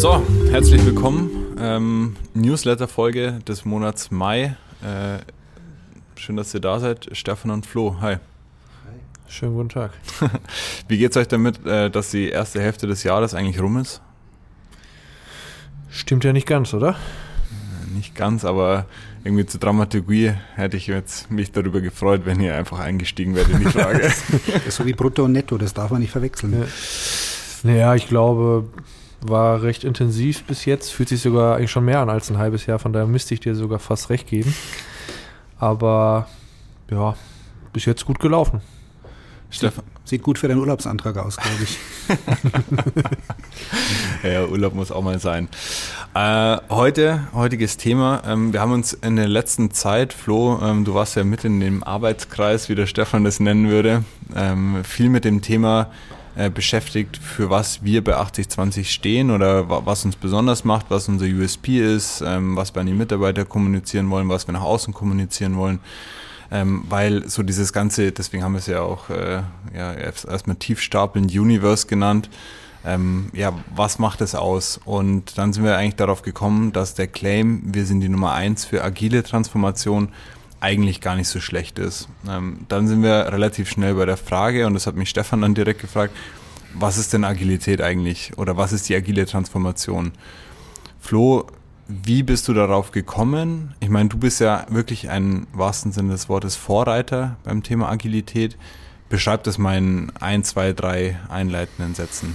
So, herzlich willkommen. Ähm, Newsletter-Folge des Monats Mai. Äh, schön, dass ihr da seid. Stefan und Flo, hi. Schönen guten Tag. Wie geht es euch damit, äh, dass die erste Hälfte des Jahres eigentlich rum ist? Stimmt ja nicht ganz, oder? Nicht ganz, aber irgendwie zur Dramaturgie hätte ich jetzt mich darüber gefreut, wenn ihr einfach eingestiegen wärt in die Frage. so wie Brutto und Netto, das darf man nicht verwechseln. Ja. Naja, ich glaube, war recht intensiv bis jetzt, fühlt sich sogar eigentlich schon mehr an als ein halbes Jahr, von daher müsste ich dir sogar fast recht geben. Aber ja, bis jetzt gut gelaufen. Stefan. Sieht gut für deinen Urlaubsantrag aus, glaube ich. ja, Urlaub muss auch mal sein. Äh, heute, heutiges Thema. Ähm, wir haben uns in der letzten Zeit, Flo, ähm, du warst ja mit in dem Arbeitskreis, wie der Stefan das nennen würde, ähm, viel mit dem Thema äh, beschäftigt, für was wir bei 8020 stehen oder was uns besonders macht, was unser USP ist, ähm, was wir an die Mitarbeiter kommunizieren wollen, was wir nach außen kommunizieren wollen ähm, weil so dieses ganze, deswegen haben wir es ja auch äh, ja, erstmal tiefstapeln Universe genannt. Ähm, ja, was macht es aus? Und dann sind wir eigentlich darauf gekommen, dass der Claim, wir sind die Nummer eins für agile Transformation, eigentlich gar nicht so schlecht ist. Ähm, dann sind wir relativ schnell bei der Frage, und das hat mich Stefan dann direkt gefragt, was ist denn Agilität eigentlich? Oder was ist die agile Transformation? Flo, wie bist du darauf gekommen? Ich meine, du bist ja wirklich ein wahrsten Sinne des Wortes Vorreiter beim Thema Agilität. Beschreib das mal in ein, zwei, drei einleitenden Sätzen.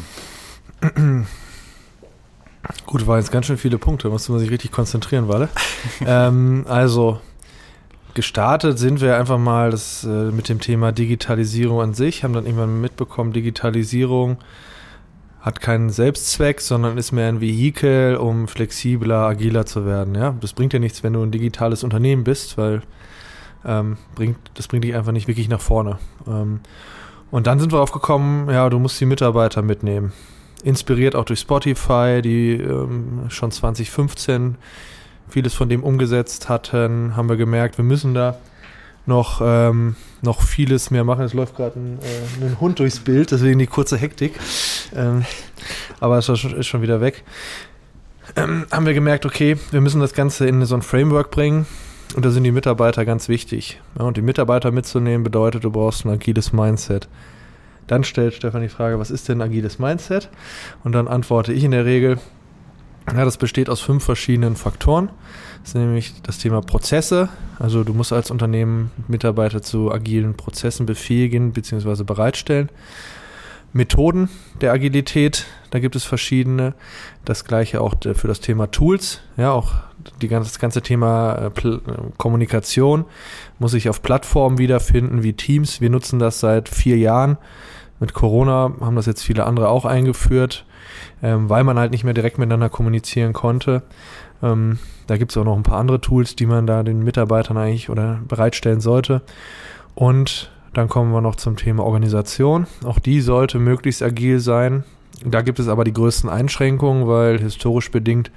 Gut, waren jetzt ganz schön viele Punkte, musste man sich richtig konzentrieren, Walle. ähm, also, gestartet sind wir einfach mal das, äh, mit dem Thema Digitalisierung an sich, haben dann irgendwann mitbekommen, Digitalisierung hat keinen Selbstzweck, sondern ist mehr ein Vehikel, um flexibler, agiler zu werden. Ja? Das bringt ja nichts, wenn du ein digitales Unternehmen bist, weil ähm, bringt, das bringt dich einfach nicht wirklich nach vorne. Ähm, und dann sind wir aufgekommen, ja, du musst die Mitarbeiter mitnehmen. Inspiriert auch durch Spotify, die ähm, schon 2015 vieles von dem umgesetzt hatten, haben wir gemerkt, wir müssen da noch, ähm, noch vieles mehr machen. Es läuft gerade ein, äh, ein, Hund durchs Bild, deswegen die kurze Hektik. Ähm, aber es ist schon wieder weg. Ähm, haben wir gemerkt, okay, wir müssen das Ganze in so ein Framework bringen. Und da sind die Mitarbeiter ganz wichtig. Ja, und die Mitarbeiter mitzunehmen bedeutet, du brauchst ein agiles Mindset. Dann stellt Stefan die Frage, was ist denn agiles Mindset? Und dann antworte ich in der Regel, ja, das besteht aus fünf verschiedenen Faktoren. Das ist nämlich das Thema Prozesse. Also du musst als Unternehmen Mitarbeiter zu agilen Prozessen befähigen bzw. bereitstellen. Methoden der Agilität, da gibt es verschiedene. Das gleiche auch für das Thema Tools. Ja, auch die ganze, das ganze Thema äh, äh, Kommunikation muss sich auf Plattformen wiederfinden wie Teams. Wir nutzen das seit vier Jahren. Mit Corona haben das jetzt viele andere auch eingeführt, ähm, weil man halt nicht mehr direkt miteinander kommunizieren konnte. Ähm, da gibt es auch noch ein paar andere Tools, die man da den Mitarbeitern eigentlich oder bereitstellen sollte. Und dann kommen wir noch zum Thema Organisation. Auch die sollte möglichst agil sein. Da gibt es aber die größten Einschränkungen, weil historisch bedingt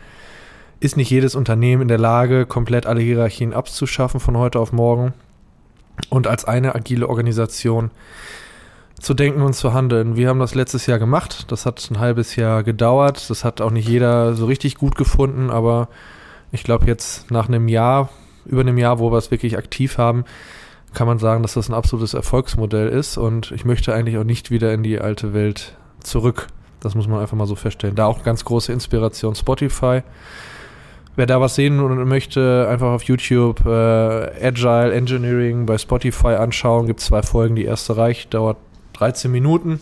ist nicht jedes Unternehmen in der Lage, komplett alle Hierarchien abzuschaffen von heute auf morgen und als eine agile Organisation zu denken und zu handeln. Wir haben das letztes Jahr gemacht. Das hat ein halbes Jahr gedauert. Das hat auch nicht jeder so richtig gut gefunden, aber ich glaube jetzt nach einem Jahr, über einem Jahr, wo wir es wirklich aktiv haben, kann man sagen, dass das ein absolutes Erfolgsmodell ist und ich möchte eigentlich auch nicht wieder in die alte Welt zurück. Das muss man einfach mal so feststellen. Da auch ganz große Inspiration Spotify. Wer da was sehen möchte, einfach auf YouTube äh, Agile Engineering bei Spotify anschauen. Gibt zwei Folgen. Die erste reicht, dauert 13 Minuten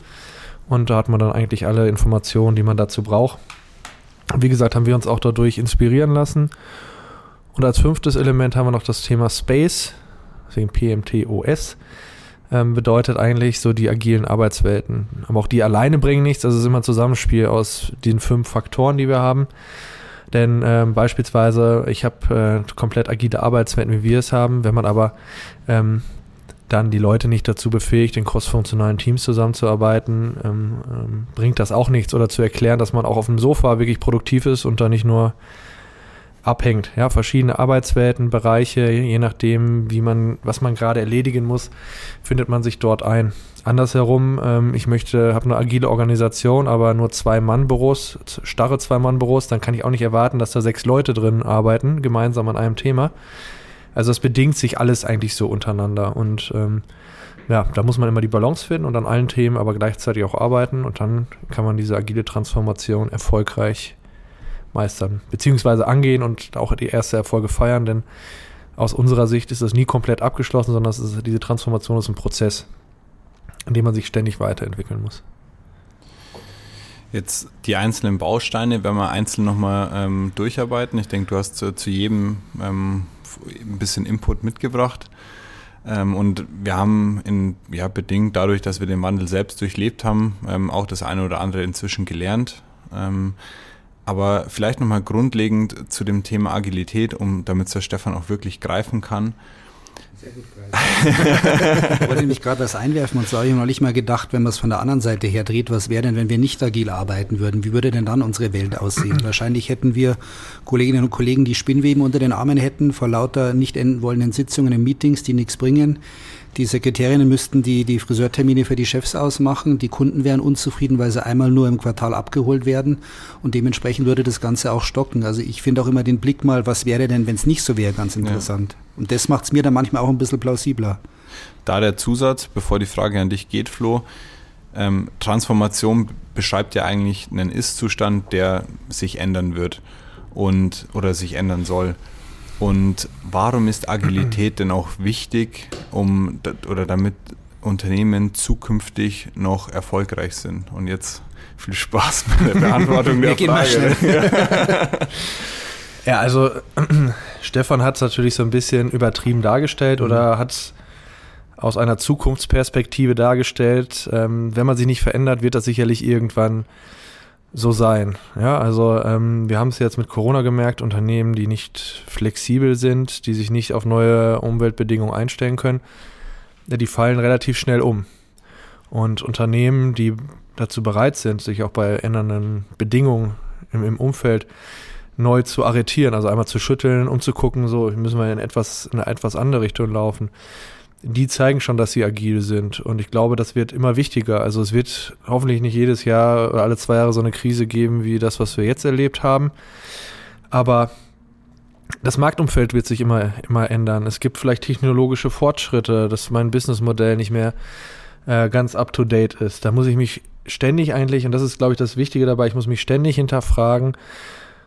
und da hat man dann eigentlich alle Informationen, die man dazu braucht. Wie gesagt, haben wir uns auch dadurch inspirieren lassen. Und als fünftes Element haben wir noch das Thema Space, deswegen PMTOS. Ähm, bedeutet eigentlich so die agilen Arbeitswelten. Aber auch die alleine bringen nichts, also es ist immer ein Zusammenspiel aus den fünf Faktoren, die wir haben. Denn ähm, beispielsweise, ich habe äh, komplett agile Arbeitswelten, wie wir es haben. Wenn man aber ähm, dann die Leute nicht dazu befähigt, in crossfunktionalen Teams zusammenzuarbeiten, ähm, ähm, bringt das auch nichts. Oder zu erklären, dass man auch auf dem Sofa wirklich produktiv ist und da nicht nur abhängt. Ja, verschiedene Arbeitswelten, Bereiche, je nachdem, wie man, was man gerade erledigen muss, findet man sich dort ein. Andersherum, ähm, ich möchte, habe eine agile Organisation, aber nur zwei Mann-Büros, starre zwei Mann-Büros, dann kann ich auch nicht erwarten, dass da sechs Leute drin arbeiten, gemeinsam an einem Thema. Also es bedingt sich alles eigentlich so untereinander und ähm, ja, da muss man immer die Balance finden und an allen Themen aber gleichzeitig auch arbeiten und dann kann man diese agile Transformation erfolgreich meistern, beziehungsweise angehen und auch die erste Erfolge feiern, denn aus unserer Sicht ist das nie komplett abgeschlossen, sondern ist, diese Transformation ist ein Prozess, in dem man sich ständig weiterentwickeln muss. Jetzt die einzelnen Bausteine, wenn wir einzeln nochmal ähm, durcharbeiten. Ich denke, du hast zu, zu jedem ähm, ein bisschen Input mitgebracht. Ähm, und wir haben in, ja, bedingt dadurch, dass wir den Wandel selbst durchlebt haben, ähm, auch das eine oder andere inzwischen gelernt. Ähm, aber vielleicht nochmal grundlegend zu dem Thema Agilität, um damit es der Stefan auch wirklich greifen kann. Ich wollte nämlich gerade was einwerfen und zwar habe ich noch nicht mal gedacht, wenn man es von der anderen Seite her dreht, was wäre denn, wenn wir nicht agil arbeiten würden? Wie würde denn dann unsere Welt aussehen? Wahrscheinlich hätten wir Kolleginnen und Kollegen, die Spinnweben unter den Armen hätten, vor lauter nicht enden wollenden Sitzungen und Meetings, die nichts bringen. Die Sekretärinnen müssten die, die Friseurtermine für die Chefs ausmachen. Die Kunden wären unzufrieden, weil sie einmal nur im Quartal abgeholt werden. Und dementsprechend würde das Ganze auch stocken. Also ich finde auch immer den Blick mal, was wäre denn, wenn es nicht so wäre, ganz interessant. Ja. Und das macht es mir dann manchmal auch ein bisschen plausibler. Da der Zusatz, bevor die Frage an dich geht, Flo, ähm, Transformation beschreibt ja eigentlich einen Ist-Zustand, der sich ändern wird und oder sich ändern soll. Und warum ist Agilität denn auch wichtig, um oder damit Unternehmen zukünftig noch erfolgreich sind? Und jetzt viel Spaß bei der Beantwortung der Frage. ja, also Stefan hat es natürlich so ein bisschen übertrieben dargestellt mhm. oder hat es aus einer Zukunftsperspektive dargestellt. Ähm, wenn man sich nicht verändert, wird das sicherlich irgendwann so sein. Ja, also ähm, wir haben es jetzt mit Corona gemerkt, Unternehmen, die nicht flexibel sind, die sich nicht auf neue Umweltbedingungen einstellen können, die fallen relativ schnell um. Und Unternehmen, die dazu bereit sind, sich auch bei ändernden Bedingungen im, im Umfeld neu zu arretieren, also einmal zu schütteln, um zu gucken, so müssen wir in etwas in eine etwas andere Richtung laufen die zeigen schon, dass sie agil sind. Und ich glaube, das wird immer wichtiger. Also es wird hoffentlich nicht jedes Jahr oder alle zwei Jahre so eine Krise geben wie das, was wir jetzt erlebt haben. Aber das Marktumfeld wird sich immer, immer ändern. Es gibt vielleicht technologische Fortschritte, dass mein Businessmodell nicht mehr äh, ganz up-to-date ist. Da muss ich mich ständig eigentlich, und das ist, glaube ich, das Wichtige dabei, ich muss mich ständig hinterfragen,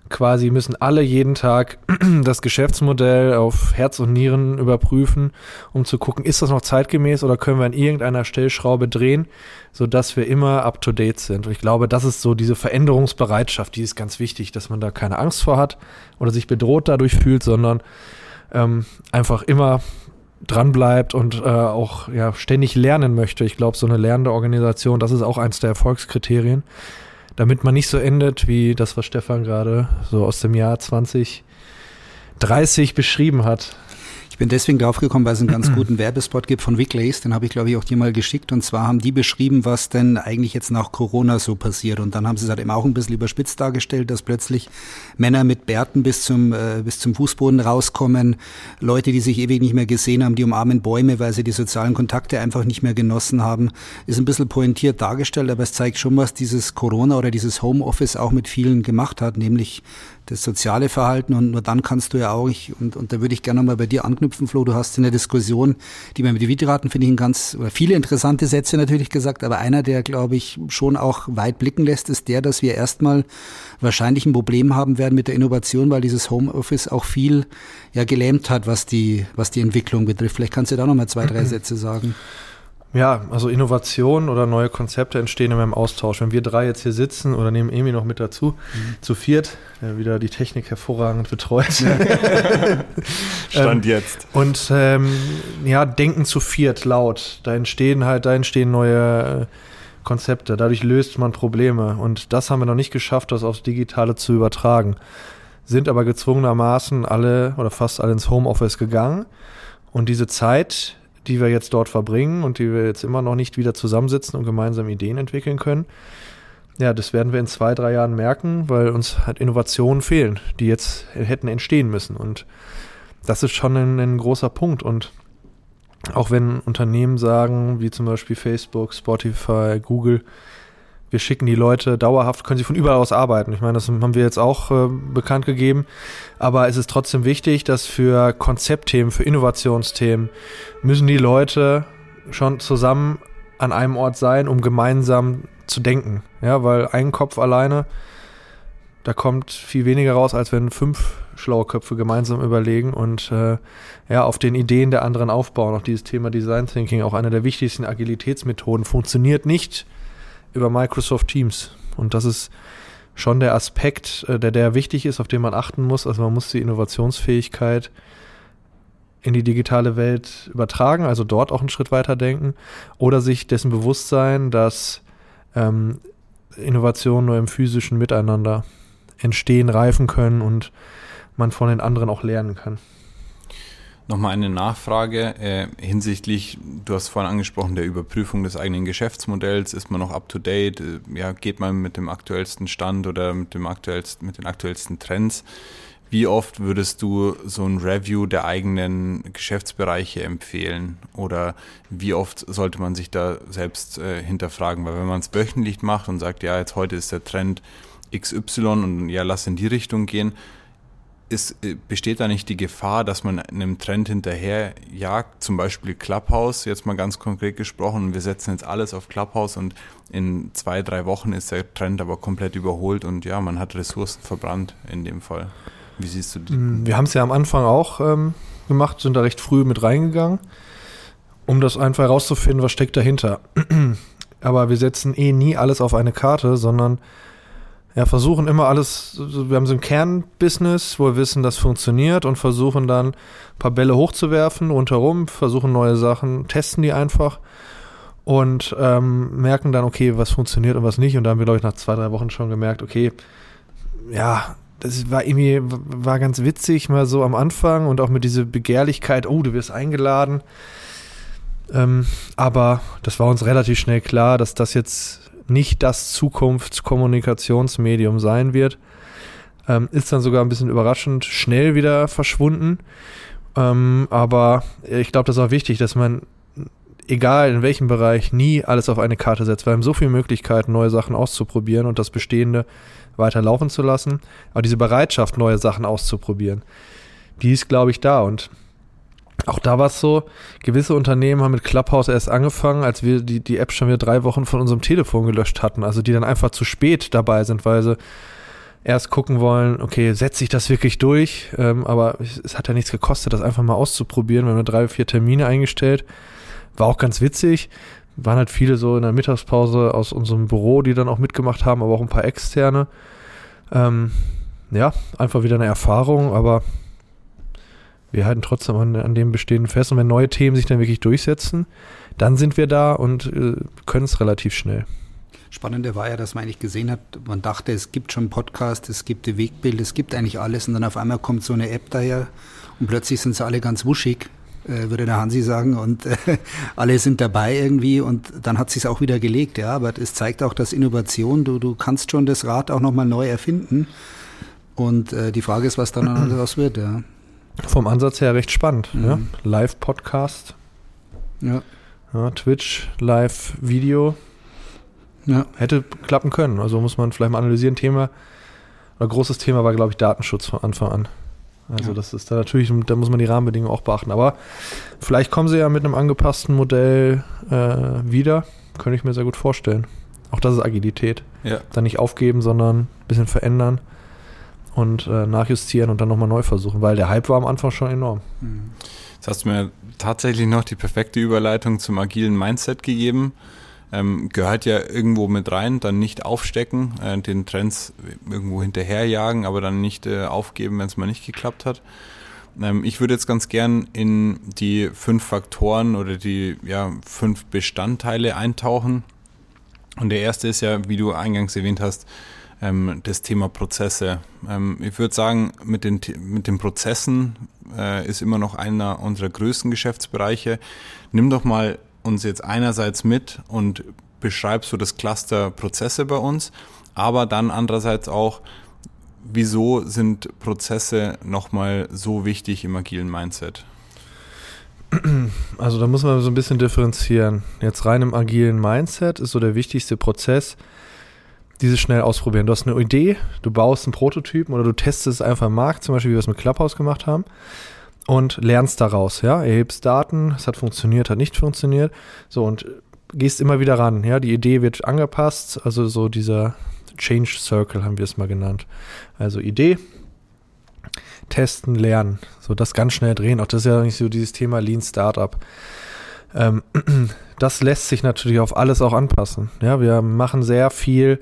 quasi müssen alle jeden Tag das Geschäftsmodell auf Herz und Nieren überprüfen, um zu gucken, ist das noch zeitgemäß oder können wir an irgendeiner Stellschraube drehen, sodass wir immer up to date sind. Und ich glaube, das ist so diese Veränderungsbereitschaft, die ist ganz wichtig, dass man da keine Angst vor hat oder sich bedroht dadurch fühlt, sondern ähm, einfach immer dran bleibt und äh, auch ja, ständig lernen möchte. Ich glaube, so eine lernende Organisation, das ist auch eins der Erfolgskriterien damit man nicht so endet wie das, was Stefan gerade so aus dem Jahr 2030 beschrieben hat bin deswegen draufgekommen, weil es einen ganz guten Werbespot gibt von Wicklays, den habe ich glaube ich auch dir mal geschickt. Und zwar haben die beschrieben, was denn eigentlich jetzt nach Corona so passiert. Und dann haben sie es halt eben auch ein bisschen überspitzt dargestellt, dass plötzlich Männer mit Bärten bis zum, äh, bis zum Fußboden rauskommen, Leute, die sich ewig nicht mehr gesehen haben, die umarmen Bäume, weil sie die sozialen Kontakte einfach nicht mehr genossen haben, ist ein bisschen pointiert dargestellt, aber es zeigt schon, was dieses Corona oder dieses Homeoffice auch mit vielen gemacht hat, nämlich das soziale Verhalten und nur dann kannst du ja auch, ich, und, und da würde ich gerne mal bei dir anknüpfen, Flo, du hast in der Diskussion, die wir mit den Videoraten, finde ich, ein ganz, oder viele interessante Sätze natürlich gesagt, aber einer, der, glaube ich, schon auch weit blicken lässt, ist der, dass wir erstmal wahrscheinlich ein Problem haben werden mit der Innovation, weil dieses Homeoffice auch viel ja gelähmt hat, was die, was die Entwicklung betrifft. Vielleicht kannst du da noch mal zwei, drei Sätze sagen. Ja, also Innovationen oder neue Konzepte entstehen immer im Austausch. Wenn wir drei jetzt hier sitzen oder nehmen Emi noch mit dazu, mhm. zu viert, der wieder die Technik hervorragend betreut. Stand ähm, jetzt. Und ähm, ja, denken zu viert laut. Da entstehen halt, da entstehen neue äh, Konzepte. Dadurch löst man Probleme. Und das haben wir noch nicht geschafft, das aufs Digitale zu übertragen. Sind aber gezwungenermaßen alle oder fast alle ins Homeoffice gegangen. Und diese Zeit, die wir jetzt dort verbringen und die wir jetzt immer noch nicht wieder zusammensitzen und gemeinsam Ideen entwickeln können, ja, das werden wir in zwei, drei Jahren merken, weil uns halt Innovationen fehlen, die jetzt hätten entstehen müssen. Und das ist schon ein, ein großer Punkt. Und auch wenn Unternehmen sagen, wie zum Beispiel Facebook, Spotify, Google, wir schicken die Leute dauerhaft, können sie von überall aus arbeiten. Ich meine, das haben wir jetzt auch äh, bekannt gegeben. Aber es ist trotzdem wichtig, dass für Konzeptthemen, für Innovationsthemen müssen die Leute schon zusammen an einem Ort sein, um gemeinsam zu denken. Ja, weil ein Kopf alleine, da kommt viel weniger raus, als wenn fünf schlaue Köpfe gemeinsam überlegen und äh, ja, auf den Ideen der anderen aufbauen. Auch dieses Thema Design Thinking, auch eine der wichtigsten Agilitätsmethoden, funktioniert nicht über Microsoft Teams. Und das ist schon der Aspekt, äh, der, der wichtig ist, auf den man achten muss. Also man muss die Innovationsfähigkeit in die digitale Welt übertragen, also dort auch einen Schritt weiter denken oder sich dessen bewusst sein, dass ähm, Innovationen nur im physischen Miteinander entstehen, reifen können und man von den anderen auch lernen kann. Nochmal eine Nachfrage äh, hinsichtlich, du hast vorhin angesprochen, der Überprüfung des eigenen Geschäftsmodells. Ist man noch up to date? Äh, ja, geht man mit dem aktuellsten Stand oder mit, dem aktuellsten, mit den aktuellsten Trends? Wie oft würdest du so ein Review der eigenen Geschäftsbereiche empfehlen? Oder wie oft sollte man sich da selbst äh, hinterfragen? Weil wenn man es wöchentlich macht und sagt, ja, jetzt heute ist der Trend XY und ja, lass in die Richtung gehen, ist, äh, besteht da nicht die Gefahr, dass man einem Trend hinterherjagt, zum Beispiel Clubhouse, jetzt mal ganz konkret gesprochen, wir setzen jetzt alles auf Clubhouse und in zwei, drei Wochen ist der Trend aber komplett überholt und ja, man hat Ressourcen verbrannt in dem Fall. Wie siehst du die? Mm, wir haben es ja am Anfang auch ähm, gemacht, sind da recht früh mit reingegangen, um das einfach herauszufinden, was steckt dahinter. aber wir setzen eh nie alles auf eine Karte, sondern ja, versuchen immer alles, wir haben so ein Kernbusiness, wo wir wissen, das funktioniert und versuchen dann ein paar Bälle hochzuwerfen rundherum, versuchen neue Sachen, testen die einfach und ähm, merken dann, okay, was funktioniert und was nicht. Und da haben wir, glaube ich, nach zwei, drei Wochen schon gemerkt, okay, ja, das war irgendwie, war ganz witzig, mal so am Anfang und auch mit dieser Begehrlichkeit, oh, du wirst eingeladen. Ähm, aber das war uns relativ schnell klar, dass das jetzt nicht das Zukunftskommunikationsmedium sein wird. Ähm, ist dann sogar ein bisschen überraschend schnell wieder verschwunden. Ähm, aber ich glaube, das ist auch wichtig, dass man, egal in welchem Bereich, nie alles auf eine Karte setzt. Wir haben so viele Möglichkeiten, neue Sachen auszuprobieren und das Bestehende weiter laufen zu lassen. Aber diese Bereitschaft, neue Sachen auszuprobieren, die ist, glaube ich, da. Und auch da war es so, gewisse Unternehmen haben mit Clubhouse erst angefangen, als wir die, die App schon wieder drei Wochen von unserem Telefon gelöscht hatten. Also die dann einfach zu spät dabei sind, weil sie erst gucken wollen, okay, setze ich das wirklich durch? Ähm, aber es, hat ja nichts gekostet, das einfach mal auszuprobieren. Wir haben drei, vier Termine eingestellt. War auch ganz witzig. Waren halt viele so in der Mittagspause aus unserem Büro, die dann auch mitgemacht haben, aber auch ein paar externe. Ähm, ja, einfach wieder eine Erfahrung, aber wir halten trotzdem an, an dem Bestehenden fest. Und wenn neue Themen sich dann wirklich durchsetzen, dann sind wir da und äh, können es relativ schnell. Spannende war ja, dass man eigentlich gesehen hat, man dachte, es gibt schon Podcast, es gibt Wegbild, es gibt eigentlich alles und dann auf einmal kommt so eine App daher und plötzlich sind sie alle ganz wuschig, äh, würde der Hansi sagen und äh, alle sind dabei irgendwie und dann hat sich auch wieder gelegt, ja, aber es zeigt auch, dass Innovation, du, du kannst schon das Rad auch nochmal neu erfinden und äh, die Frage ist, was dann daraus wird, ja. Vom Ansatz her recht spannend. Mhm. Ja? Live-Podcast. Ja. ja. Twitch, Live-Video. Ja. Hätte klappen können. Also muss man vielleicht mal analysieren. Thema, oder großes Thema war, glaube ich, Datenschutz von Anfang an. Also ja. das ist da natürlich, da muss man die Rahmenbedingungen auch beachten. Aber vielleicht kommen sie ja mit einem angepassten Modell äh, wieder. Könnte ich mir sehr gut vorstellen. Auch das ist Agilität. Ja. Dann nicht aufgeben, sondern ein bisschen verändern und äh, nachjustieren und dann nochmal neu versuchen, weil der Hype war am Anfang schon enorm. Jetzt hast du mir tatsächlich noch die perfekte Überleitung zum agilen Mindset gegeben. Ähm, gehört ja irgendwo mit rein, dann nicht aufstecken, äh, den Trends irgendwo hinterherjagen, aber dann nicht äh, aufgeben, wenn es mal nicht geklappt hat. Ähm, ich würde jetzt ganz gern in die fünf Faktoren oder die ja, fünf Bestandteile eintauchen. Und der erste ist ja, wie du eingangs erwähnt hast, ähm, das Thema Prozesse. Ähm, ich würde sagen, mit den, mit den Prozessen äh, ist immer noch einer unserer größten Geschäftsbereiche. Nimm doch mal uns jetzt einerseits mit und beschreibst so das Cluster Prozesse bei uns, aber dann andererseits auch, wieso sind Prozesse nochmal so wichtig im agilen Mindset? Also da muss man so ein bisschen differenzieren. Jetzt rein im agilen Mindset ist so der wichtigste Prozess, dieses schnell ausprobieren. Du hast eine Idee, du baust einen Prototypen oder du testest es einfach im Markt, zum Beispiel wie wir es mit Clubhouse gemacht haben und lernst daraus, ja, erhebst Daten, es hat funktioniert, hat nicht funktioniert, so und gehst immer wieder ran, ja, die Idee wird angepasst, also so dieser Change Circle haben wir es mal genannt. Also Idee, testen, lernen, so das ganz schnell drehen. Auch das ist ja nicht so dieses Thema Lean Startup. Ähm, das lässt sich natürlich auf alles auch anpassen. Ja, wir machen sehr viel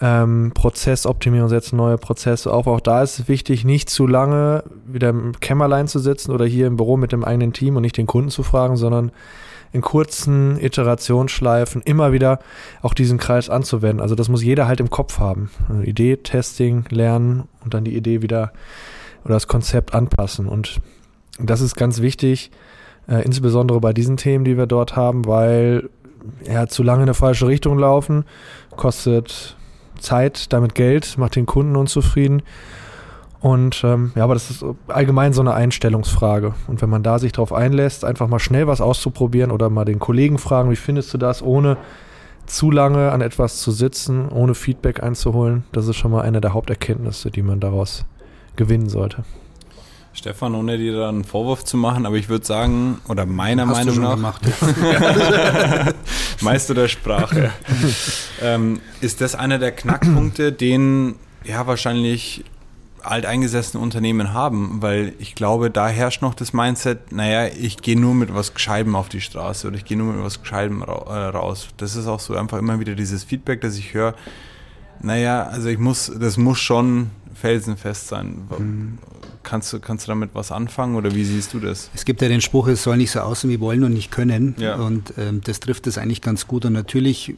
ähm, Prozessoptimierung, setzen neue Prozesse auf. Auch da ist es wichtig, nicht zu lange wieder im Kämmerlein zu sitzen oder hier im Büro mit dem eigenen Team und nicht den Kunden zu fragen, sondern in kurzen Iterationsschleifen immer wieder auch diesen Kreis anzuwenden. Also das muss jeder halt im Kopf haben. Also Idee, Testing, Lernen und dann die Idee wieder oder das Konzept anpassen. Und das ist ganz wichtig, äh, insbesondere bei diesen Themen, die wir dort haben, weil ja, zu lange in eine falsche Richtung laufen, kostet Zeit, damit Geld, macht den Kunden unzufrieden. Und ähm, ja, aber das ist allgemein so eine Einstellungsfrage. Und wenn man da sich drauf einlässt, einfach mal schnell was auszuprobieren oder mal den Kollegen fragen, wie findest du das, ohne zu lange an etwas zu sitzen, ohne Feedback einzuholen, das ist schon mal eine der Haupterkenntnisse, die man daraus gewinnen sollte. Stefan, ohne dir da einen Vorwurf zu machen, aber ich würde sagen, oder meiner Hast Meinung nach. Meister der Sprache, ähm, ist das einer der Knackpunkte, den ja wahrscheinlich alteingesessene Unternehmen haben, weil ich glaube, da herrscht noch das Mindset, naja, ich gehe nur mit was Gescheitem auf die Straße oder ich gehe nur mit was Gescheitem ra äh, raus. Das ist auch so einfach immer wieder dieses Feedback, das ich höre, naja, also ich muss, das muss schon felsenfest sein. Mhm. Kannst, du, kannst du damit was anfangen oder wie siehst du das? Es gibt ja den Spruch, es soll nicht so aussehen wie wollen und nicht können. Ja. Und ähm, das trifft es eigentlich ganz gut. Und natürlich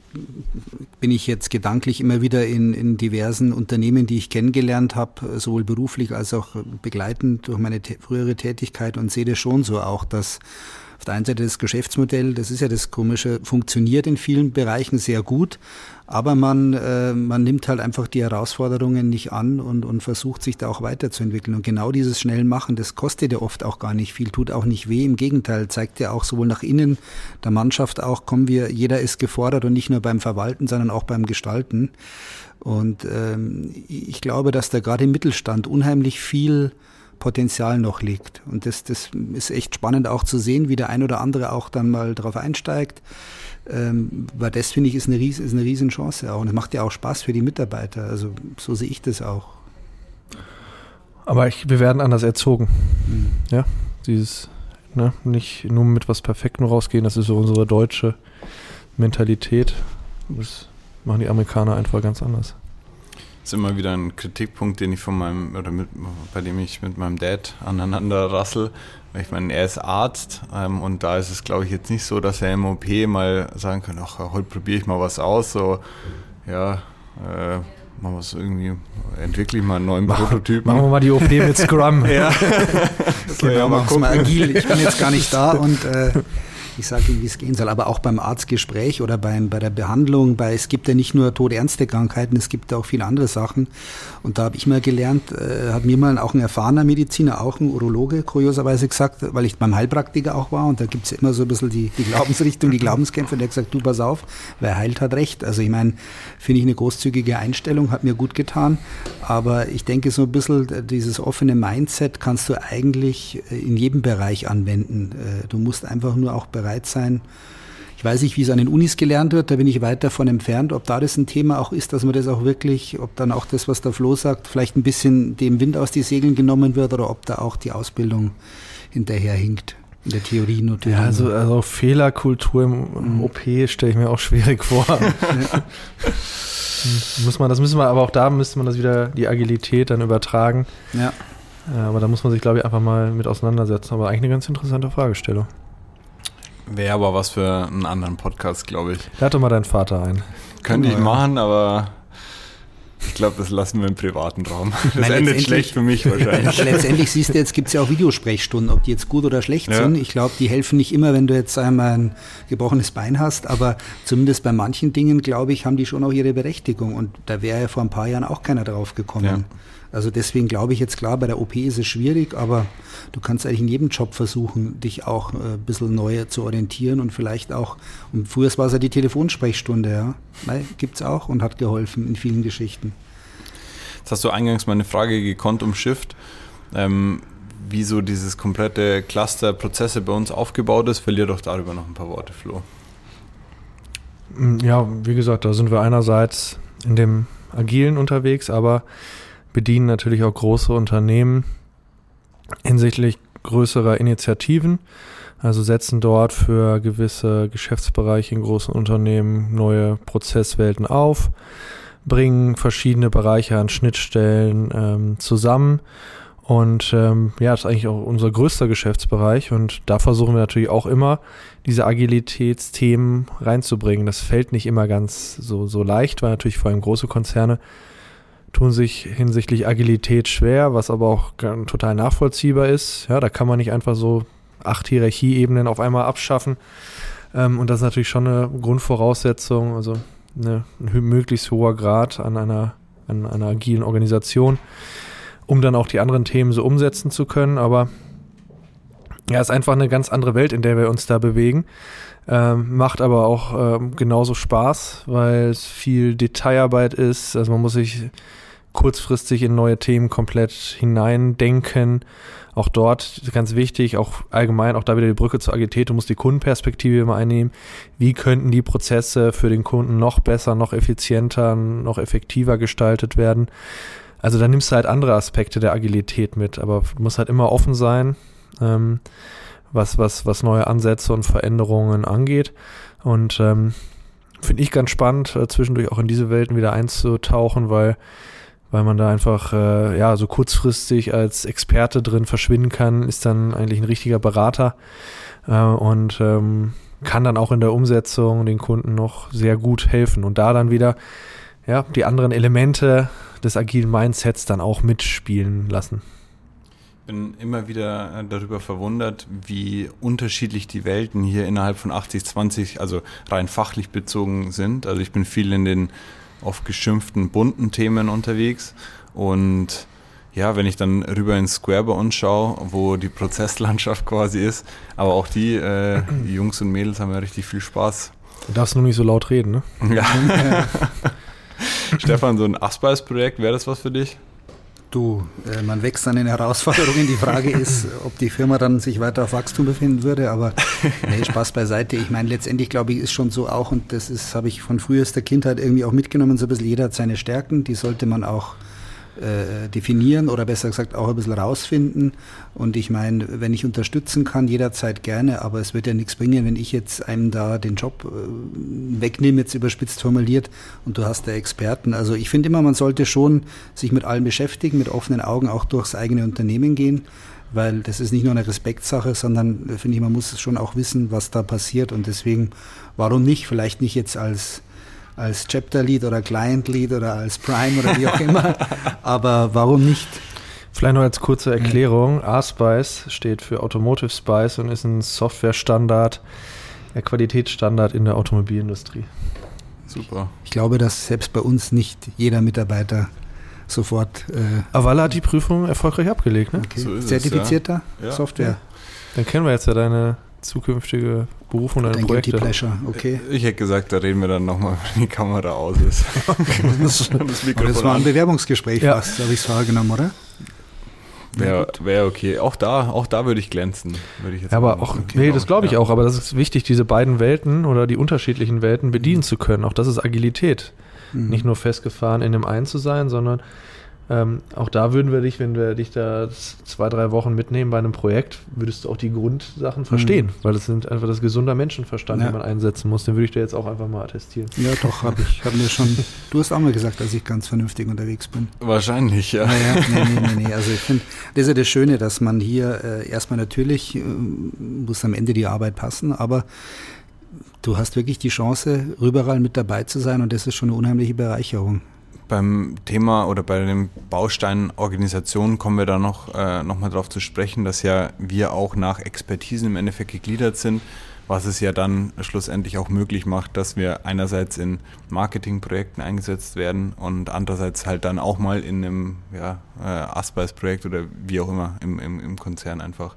bin ich jetzt gedanklich immer wieder in, in diversen Unternehmen, die ich kennengelernt habe, sowohl beruflich als auch begleitend durch meine frühere Tätigkeit und sehe das schon so auch, dass der einen Seite das Geschäftsmodell, das ist ja das Komische, funktioniert in vielen Bereichen sehr gut, aber man, äh, man nimmt halt einfach die Herausforderungen nicht an und, und versucht sich da auch weiterzuentwickeln. Und genau dieses schnell machen, das kostet ja oft auch gar nicht viel, tut auch nicht weh. Im Gegenteil, zeigt ja auch sowohl nach innen der Mannschaft auch, kommen wir, jeder ist gefordert und nicht nur beim Verwalten, sondern auch beim Gestalten. Und ähm, ich glaube, dass da gerade im Mittelstand unheimlich viel Potenzial noch liegt. Und das, das ist echt spannend auch zu sehen, wie der ein oder andere auch dann mal drauf einsteigt. Ähm, weil das, finde ich, ist eine, ries, ist eine Riesenchance auch. Und es macht ja auch Spaß für die Mitarbeiter. Also so sehe ich das auch. Aber ich, wir werden anders erzogen. Ja, dieses, ne, nicht nur mit was Perfektem rausgehen, das ist so unsere deutsche Mentalität. Das machen die Amerikaner einfach ganz anders. Ist immer wieder ein Kritikpunkt, den ich von meinem, oder mit, bei dem ich mit meinem Dad aneinander rassel. Weil Ich meine, er ist Arzt ähm, und da ist es, glaube ich, jetzt nicht so, dass er im OP mal sagen kann, ach, heute probiere ich mal was aus, so, ja, äh, mal was irgendwie, entwickle ich mal einen neuen Prototypen. Machen wir mal die OP mit Scrum. ja. so, ja, mal mal agil. Ich bin jetzt gar nicht da und äh, ich sage Ihnen, wie es gehen soll. Aber auch beim Arztgespräch oder beim, bei der Behandlung, bei, es gibt ja nicht nur todernste Krankheiten, es gibt auch viele andere Sachen. Und da habe ich mal gelernt, äh, hat mir mal auch ein erfahrener Mediziner, auch ein Urologe, kurioserweise gesagt, weil ich beim Heilpraktiker auch war und da gibt es immer so ein bisschen die, die Glaubensrichtung, die Glaubenskämpfe, der hat gesagt, du pass auf, wer heilt, hat recht. Also ich meine, finde ich eine großzügige Einstellung, hat mir gut getan. Aber ich denke, so ein bisschen äh, dieses offene Mindset kannst du eigentlich äh, in jedem Bereich anwenden. Äh, Du musst einfach nur auch bereit sein. Ich weiß nicht, wie es an den Unis gelernt wird, da bin ich weit davon entfernt, ob da das ein Thema auch ist, dass man das auch wirklich, ob dann auch das, was der Flo sagt, vielleicht ein bisschen dem Wind aus die Segeln genommen wird oder ob da auch die Ausbildung hinterherhinkt. In der Theorie natürlich. Ja, also, also Fehlerkultur im, im OP stelle ich mir auch schwierig vor. muss man, das müssen wir, aber auch da müsste man das wieder, die Agilität dann übertragen. ja. Ja, aber da muss man sich, glaube ich, einfach mal mit auseinandersetzen. Aber eigentlich eine ganz interessante Fragestellung. Wäre aber was für einen anderen Podcast, glaube ich. Lade doch mal deinen Vater ein. Könnte ich Ja. machen, aber ich glaube, das lassen wir im privaten Raum. Das meine, endet schlecht für mich wahrscheinlich. letztendlich siehst du, jetzt gibt es ja auch Videosprechstunden, ob die jetzt gut oder schlecht ja. sind. Ich glaube, die helfen nicht immer, wenn du jetzt einmal ein gebrochenes Bein hast, aber zumindest bei manchen Dingen, glaube ich, haben die schon auch ihre Berechtigung. Und da wäre ja vor ein paar Jahren auch keiner drauf gekommen. Ja. Also deswegen glaube ich jetzt klar, bei der OP ist es schwierig, aber du kannst eigentlich in jedem Job versuchen, dich auch äh, ein bisschen neu zu orientieren und vielleicht auch, und früher war es ja die Telefonsprechstunde, ja, gibt es auch und hat geholfen in vielen Geschichten. Jetzt hast du eingangs meine Frage gekonnt umschifft. Ähm, wie so dieses komplette Cluster Prozesse bei uns aufgebaut ist, verlier doch darüber noch ein paar Worte, Flo. Ja, wie gesagt, da sind wir einerseits in dem Agilen unterwegs, aber bedienen natürlich auch große Unternehmen hinsichtlich größerer Initiativen. Also setzen dort für gewisse Geschäftsbereiche in großen Unternehmen neue Prozesswelten auf, bringen verschiedene Bereiche an Schnittstellen ähm, zusammen. Und ähm, ja, das ist eigentlich auch unser größter Geschäftsbereich und da versuchen wir natürlich auch immer, diese Agilitätsthemen reinzubringen. Das fällt nicht immer ganz so, so leicht, weil natürlich vor allem große Konzerne tun sich hinsichtlich Agilität schwer, was aber auch total nachvollziehbar ist. Ja, da kann man nicht einfach so acht Hierarchieebenen auf einmal abschaffen. Ähm, und das ist natürlich schon eine Grundvoraussetzung, also eine, ein möglichst hoher Grad an einer, an einer agilen Organisation, um dann auch die anderen Themen so umsetzen zu können. Aber ja, ist einfach eine ganz andere Welt, in der wir uns da bewegen. Ähm, macht aber auch ähm, genauso Spaß, weil es viel Detailarbeit ist. Also man muss sich kurzfristig in neue Themen komplett hineindenken. Auch dort ganz wichtig, auch allgemein, auch da wieder die Brücke zur Agilität, du musst die Kundenperspektive immer einnehmen. Wie könnten die Prozesse für den Kunden noch besser, noch effizienter, noch effektiver gestaltet werden? Also da nimmst du halt andere Aspekte der Agilität mit, aber du musst halt immer offen sein, ähm, was, was, was neue Ansätze und Veränderungen angeht. Und ähm, finde ich ganz spannend, äh, zwischendurch auch in diese Welten wieder einzutauchen, weil weil man da einfach äh, ja so kurzfristig als Experte drin verschwinden kann, ist dann eigentlich ein richtiger Berater äh, und ähm, kann dann auch in der Umsetzung den Kunden noch sehr gut helfen und da dann wieder ja die anderen Elemente des agilen Mindsets dann auch mitspielen lassen. Ich bin immer wieder äh, darüber verwundert, wie unterschiedlich die Welten hier innerhalb von 80-20, also rein fachlich bezogen sind. Also ich bin viel in den auf geschimpften bunten Themen unterwegs und ja, wenn ich dann rüber ins Square bei uns schaue, wo die Prozesslandschaft quasi ist, aber auch die, äh, die Jungs und Mädels haben ja richtig viel Spaß. Du darfst nur nicht so laut reden, ne? Ja. Stefan, so ein Aspice-Projekt, wäre das was für dich? Du, äh, man wächst an den Herausforderungen. Die Frage ist, ob die Firma dann sich weiter auf Wachstum befinden würde. Aber nee, Spaß beiseite. Ich meine, letztendlich glaube ich, ist schon so auch, und das ist, habe ich von frühester Kindheit irgendwie auch mitgenommen, so ein bisschen jeder hat seine Stärken, die sollte man auch äh, definieren oder besser gesagt auch ein bisschen rausfinden. Und ich meine, wenn ich unterstützen kann, jederzeit gerne, aber es wird ja nichts bringen, wenn ich jetzt einem da den Job äh, wegnehme, jetzt überspitzt formuliert, und du hast da Experten. Also ich finde immer, man sollte schon sich mit allem beschäftigen, mit offenen Augen auch durchs eigene Unternehmen gehen weil das ist nicht nur eine Respektsache, sondern finde ich, man muss schon auch wissen, was da passiert und deswegen, warum nicht, vielleicht nicht jetzt als als Chapter Lead oder Client Lead oder als Prime oder wie auch immer. Aber warum nicht? Vielleicht noch als kurze Erklärung. ASPICE steht für Automotive Spice und ist ein Softwarestandard, ein Qualitätsstandard in der Automobilindustrie. Super. Ich glaube, dass selbst bei uns nicht jeder Mitarbeiter sofort. Äh Avala hat die Prüfung erfolgreich abgelegt, ne? Okay. So Zertifizierter ja. Software. Ja. Dann kennen wir jetzt ja deine zukünftige Berufung oder Projekte. Pleasure, okay. Ich hätte gesagt, da reden wir dann nochmal, wenn die Kamera aus ist. das, das war ein Bewerbungsgespräch ja. fast, habe ich es wahrgenommen, oder? Wäre wär okay. Auch da, auch da würde ich glänzen. Würde ich jetzt aber auch, okay, nee, das glaube ich ja. auch, aber das ist wichtig, diese beiden Welten oder die unterschiedlichen Welten bedienen mhm. zu können. Auch das ist Agilität. Mhm. Nicht nur festgefahren in dem einen zu sein, sondern ähm, auch da würden wir dich, wenn wir dich da zwei, drei Wochen mitnehmen bei einem Projekt, würdest du auch die Grundsachen verstehen, mhm. weil das sind einfach das gesunder Menschenverstand, ja. den man einsetzen muss. Den würde ich dir jetzt auch einfach mal attestieren. Ja, doch, habe ich. Hab mir schon, du hast auch mal gesagt, dass ich ganz vernünftig unterwegs bin. Wahrscheinlich, ja. Naja, nee, nee, nee, nee. Also ich finde, das ist ja das Schöne, dass man hier äh, erstmal natürlich, äh, muss am Ende die Arbeit passen, aber du hast wirklich die Chance, überall mit dabei zu sein und das ist schon eine unheimliche Bereicherung. Beim Thema oder bei dem Baustein Organisation kommen wir da noch, äh, noch mal drauf zu sprechen, dass ja wir auch nach Expertisen im Endeffekt gegliedert sind, was es ja dann schlussendlich auch möglich macht, dass wir einerseits in Marketingprojekten eingesetzt werden und andererseits halt dann auch mal in einem ja, äh, Aspice-Projekt oder wie auch immer im, im, im Konzern einfach.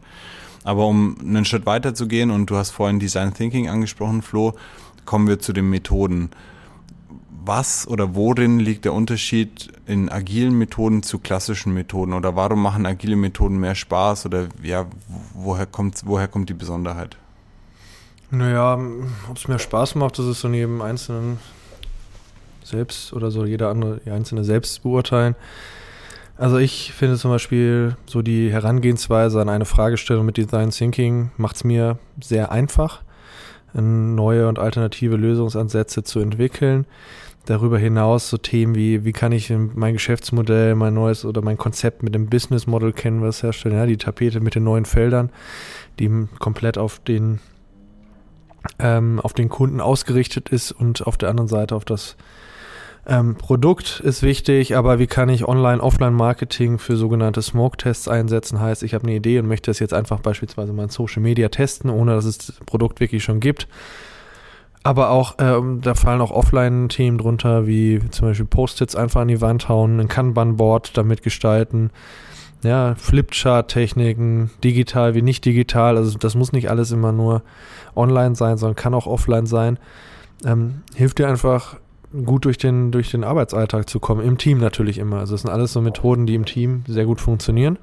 Aber um einen Schritt weiter zu gehen, und du hast vorhin Design Thinking angesprochen, Flo, kommen wir zu den Methoden was oder worin liegt der Unterschied in agilen Methoden zu klassischen Methoden oder warum machen agile Methoden mehr Spaß oder ja, woher kommt, woher kommt die Besonderheit? Naja, ob es mehr Spaß macht, das ist so jedem Einzelnen selbst oder so jeder andere, Einzelne selbst beurteilen. Also ich finde zum Beispiel so die Herangehensweise an eine Fragestellung mit Design Thinking macht es mir sehr einfach, neue und alternative Lösungsansätze zu entwickeln darüber hinaus so Themen wie, wie kann ich mein Geschäftsmodell, mein neues oder mein Konzept mit dem Business Model Canvas herstellen, ja, die Tapete mit den neuen Feldern, die komplett auf den, ähm, auf den Kunden ausgerichtet ist und auf der anderen Seite auf das ähm, Produkt ist wichtig, aber wie kann ich Online-Offline-Marketing für sogenannte Smoke-Tests einsetzen? Heißt, ich habe eine Idee und möchte das jetzt einfach beispielsweise mal in Social Media testen, ohne dass es das Produkt wirklich schon gibt aber auch, ähm, da fallen auch Offline-Themen drunter, wie zum Beispiel Post-its einfach an die Wand hauen, ein Kanban-Board damit gestalten, ja, Flipchart-Techniken, digital wie nicht digital. Also das muss nicht alles immer nur online sein, sondern kann auch offline sein. Ähm, hilft dir einfach gut durch den, durch den Arbeitsalltag zu kommen. Im Team natürlich immer. Also das sind alles so Methoden, die im Team sehr gut funktionieren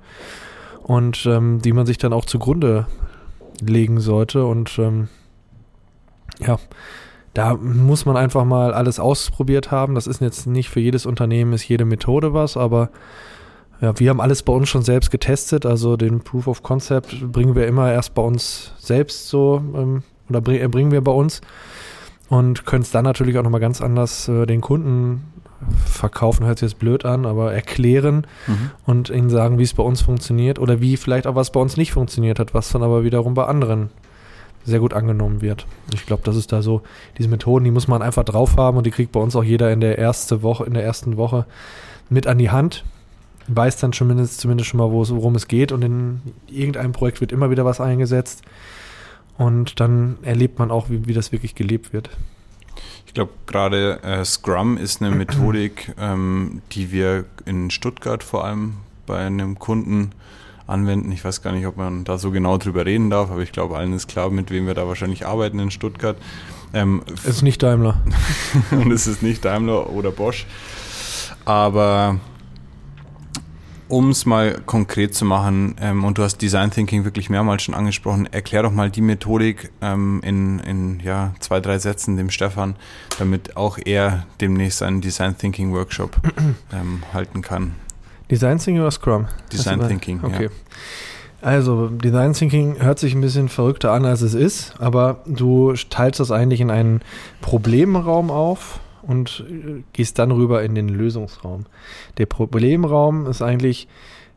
und ähm, die man sich dann auch zugrunde legen sollte und ähm, ja, da muss man einfach mal alles ausprobiert haben. Das ist jetzt nicht für jedes Unternehmen, ist jede Methode was, aber ja, wir haben alles bei uns schon selbst getestet. Also den Proof of Concept bringen wir immer erst bei uns selbst so ähm, oder bring, äh, bringen wir bei uns und können es dann natürlich auch nochmal ganz anders äh, den Kunden verkaufen, hört sich jetzt blöd an, aber erklären mhm. und ihnen sagen, wie es bei uns funktioniert oder wie vielleicht auch was bei uns nicht funktioniert hat, was dann aber wiederum bei anderen sehr gut angenommen wird. Ich glaube, das ist da so, diese Methoden, die muss man einfach drauf haben und die kriegt bei uns auch jeder in der erste Woche, in der ersten Woche mit an die Hand. Weiß dann zumindest, zumindest schon mal, worum es geht und in irgendeinem Projekt wird immer wieder was eingesetzt und dann erlebt man auch, wie, wie das wirklich gelebt wird. Ich glaube, gerade äh, Scrum ist eine Methodik, ähm, die wir in Stuttgart vor allem bei einem Kunden anwenden. Ich weiß gar nicht, ob man da so genau drüber reden darf, aber ich glaube, allen ist klar, mit wem wir da wahrscheinlich arbeiten in Stuttgart. Ähm, es ist nicht Daimler. und es ist nicht Daimler oder Bosch. Aber um es mal konkret zu machen, ähm, und du hast Design Thinking wirklich mehrmals schon angesprochen, erklär doch mal die Methodik ähm, in, in ja, zwei, drei Sätzen dem Stefan, damit auch er demnächst einen Design Thinking Workshop ähm, halten kann. Design Thinking oder Scrum? Design Thinking, okay. Ja. Also, Design Thinking hört sich ein bisschen verrückter an, als es ist, aber du teilst das eigentlich in einen Problemraum auf und äh, gehst dann rüber in den Lösungsraum. Der Problemraum ist eigentlich,